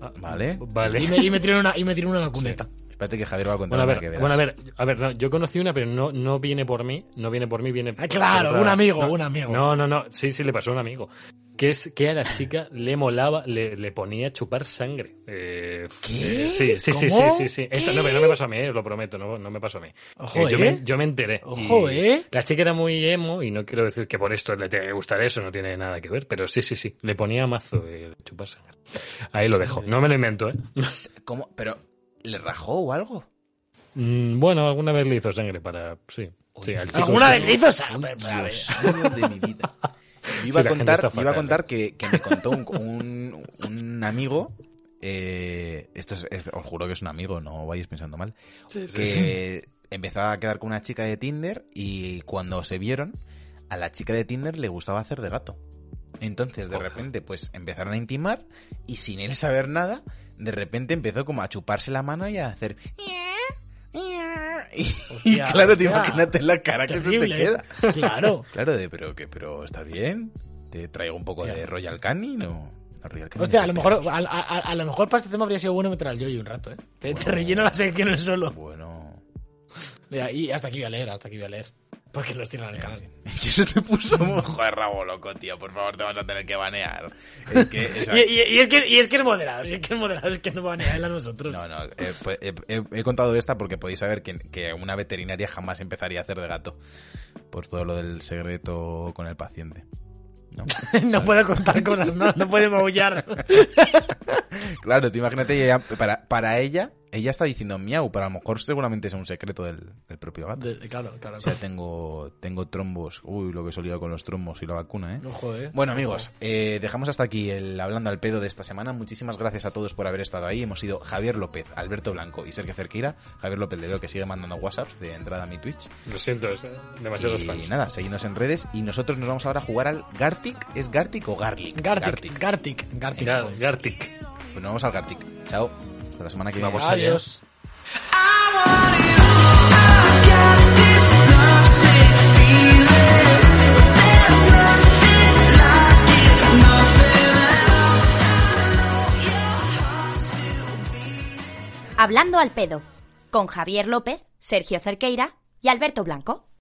Ah,
Vale.
Vale.
Y me, y me tiró una, y me tiró una cuneta.
Espérate que Javier va a contar
Bueno, a ver,
que
bueno, a ver, a ver, no, yo conocí una, pero no, no viene por mí, no viene por mí, viene
Ah,
por
claro,
otra-
un amigo,
no,
un amigo.
No, no, no, sí, sí le pasó a un amigo. Que es que a la chica le molaba, le, le ponía a chupar sangre. Eh,
¿Qué?
eh, sí, sí, sí, sí, sí, sí. Esto no, me pasó a mí, eh, os lo prometo, no, no me pasó a mí.
Ojo,
Eh, yo, me, yo me enteré.
Ojo,
Y
¿eh?
La chica era muy emo y no quiero decir que por esto le tenga que gustar eso, no tiene nada que ver, pero sí, sí, sí, le ponía mazo eh, chupar sangre. Ahí lo dejo, no me lo invento, ¿eh?
¿Cómo? ¿Pero le rajó o algo?
Mm, Bueno, alguna vez le hizo sangre para. Sí, sí, al chico.
¿Alguna
sí,
vez le hizo sangre? A ver.
Dios mío de mi vida. Yo iba, a contar, iba a contar que, que me contó un, un, un amigo eh, esto es, es- os juro que es un amigo, no vayáis pensando mal,
Sí, sí.
que empezó a quedar con una chica de Tinder y cuando se vieron, a la chica de Tinder le gustaba hacer de gato. Entonces, de
Joder.
repente, pues empezaron a intimar y sin él saber nada, de repente empezó como a chuparse la mano y a hacer... Y,
Hostia,
claro, te imagínate la cara que se te
Terrible.
queda.
Claro.
Claro, de, pero que, pero ¿estás bien? ¿Te traigo un poco
Hostia.
de Royal Canin o...? No, Royal Canin
Hostia,
no
a lo mejor, a, a- a lo mejor para este tema habría sido bueno meter al yo un rato, ¿eh? Te, te relleno la sección en solo.
Bueno...
Mira, y hasta aquí voy a leer, hasta aquí voy a leer. Porque los tiran al canal.
Y eso te puso... Joder, rabo loco, tío. Por favor, te vas a tener que banear. Es que... esa-
Y, y- y es que, y es que es moderado, y es que es moderado, es que no van a él a nosotros.
No, no, eh, pues, he, he- he contado esta porque podéis saber que, que una veterinaria jamás empezaría a hacer de gato. Por todo lo del secreto con el paciente. ¿No?
No puedo contar cosas, no, no puede maullar.
Claro, tú imagínate, ella- para, para ella, ella está diciendo miau, pero a lo mejor seguramente es un secreto del, del propio gato.
De- claro, claro.
O sea, tengo, tengo trombos. Uy, lo que solía con los trombos y la vacuna, ¿eh?
No joder.
Bueno amigos, eh, dejamos hasta aquí el hablando al pedo de esta semana. Muchísimas gracias a todos por haber estado ahí. Hemos sido Javier López, Alberto Blanco y Sergio Cerqueira. Javier López le veo que sigue mandando WhatsApps de entrada a mi Twitch.
Lo siento, es, demasiados
y
fans.
nada, seguidnos en redes y nosotros nos vamos ahora a jugar al Gartic. ¿Es Gartic o Garlic?
Gartic, Gartic, Gartic.
Gar- Gartic.
Pues nos vamos al Gartic. Chao. Hasta la semana que viene.
Adiós.
Hablando al pedo, con Javier López, Sergio Cerqueira y Alberto Blanco.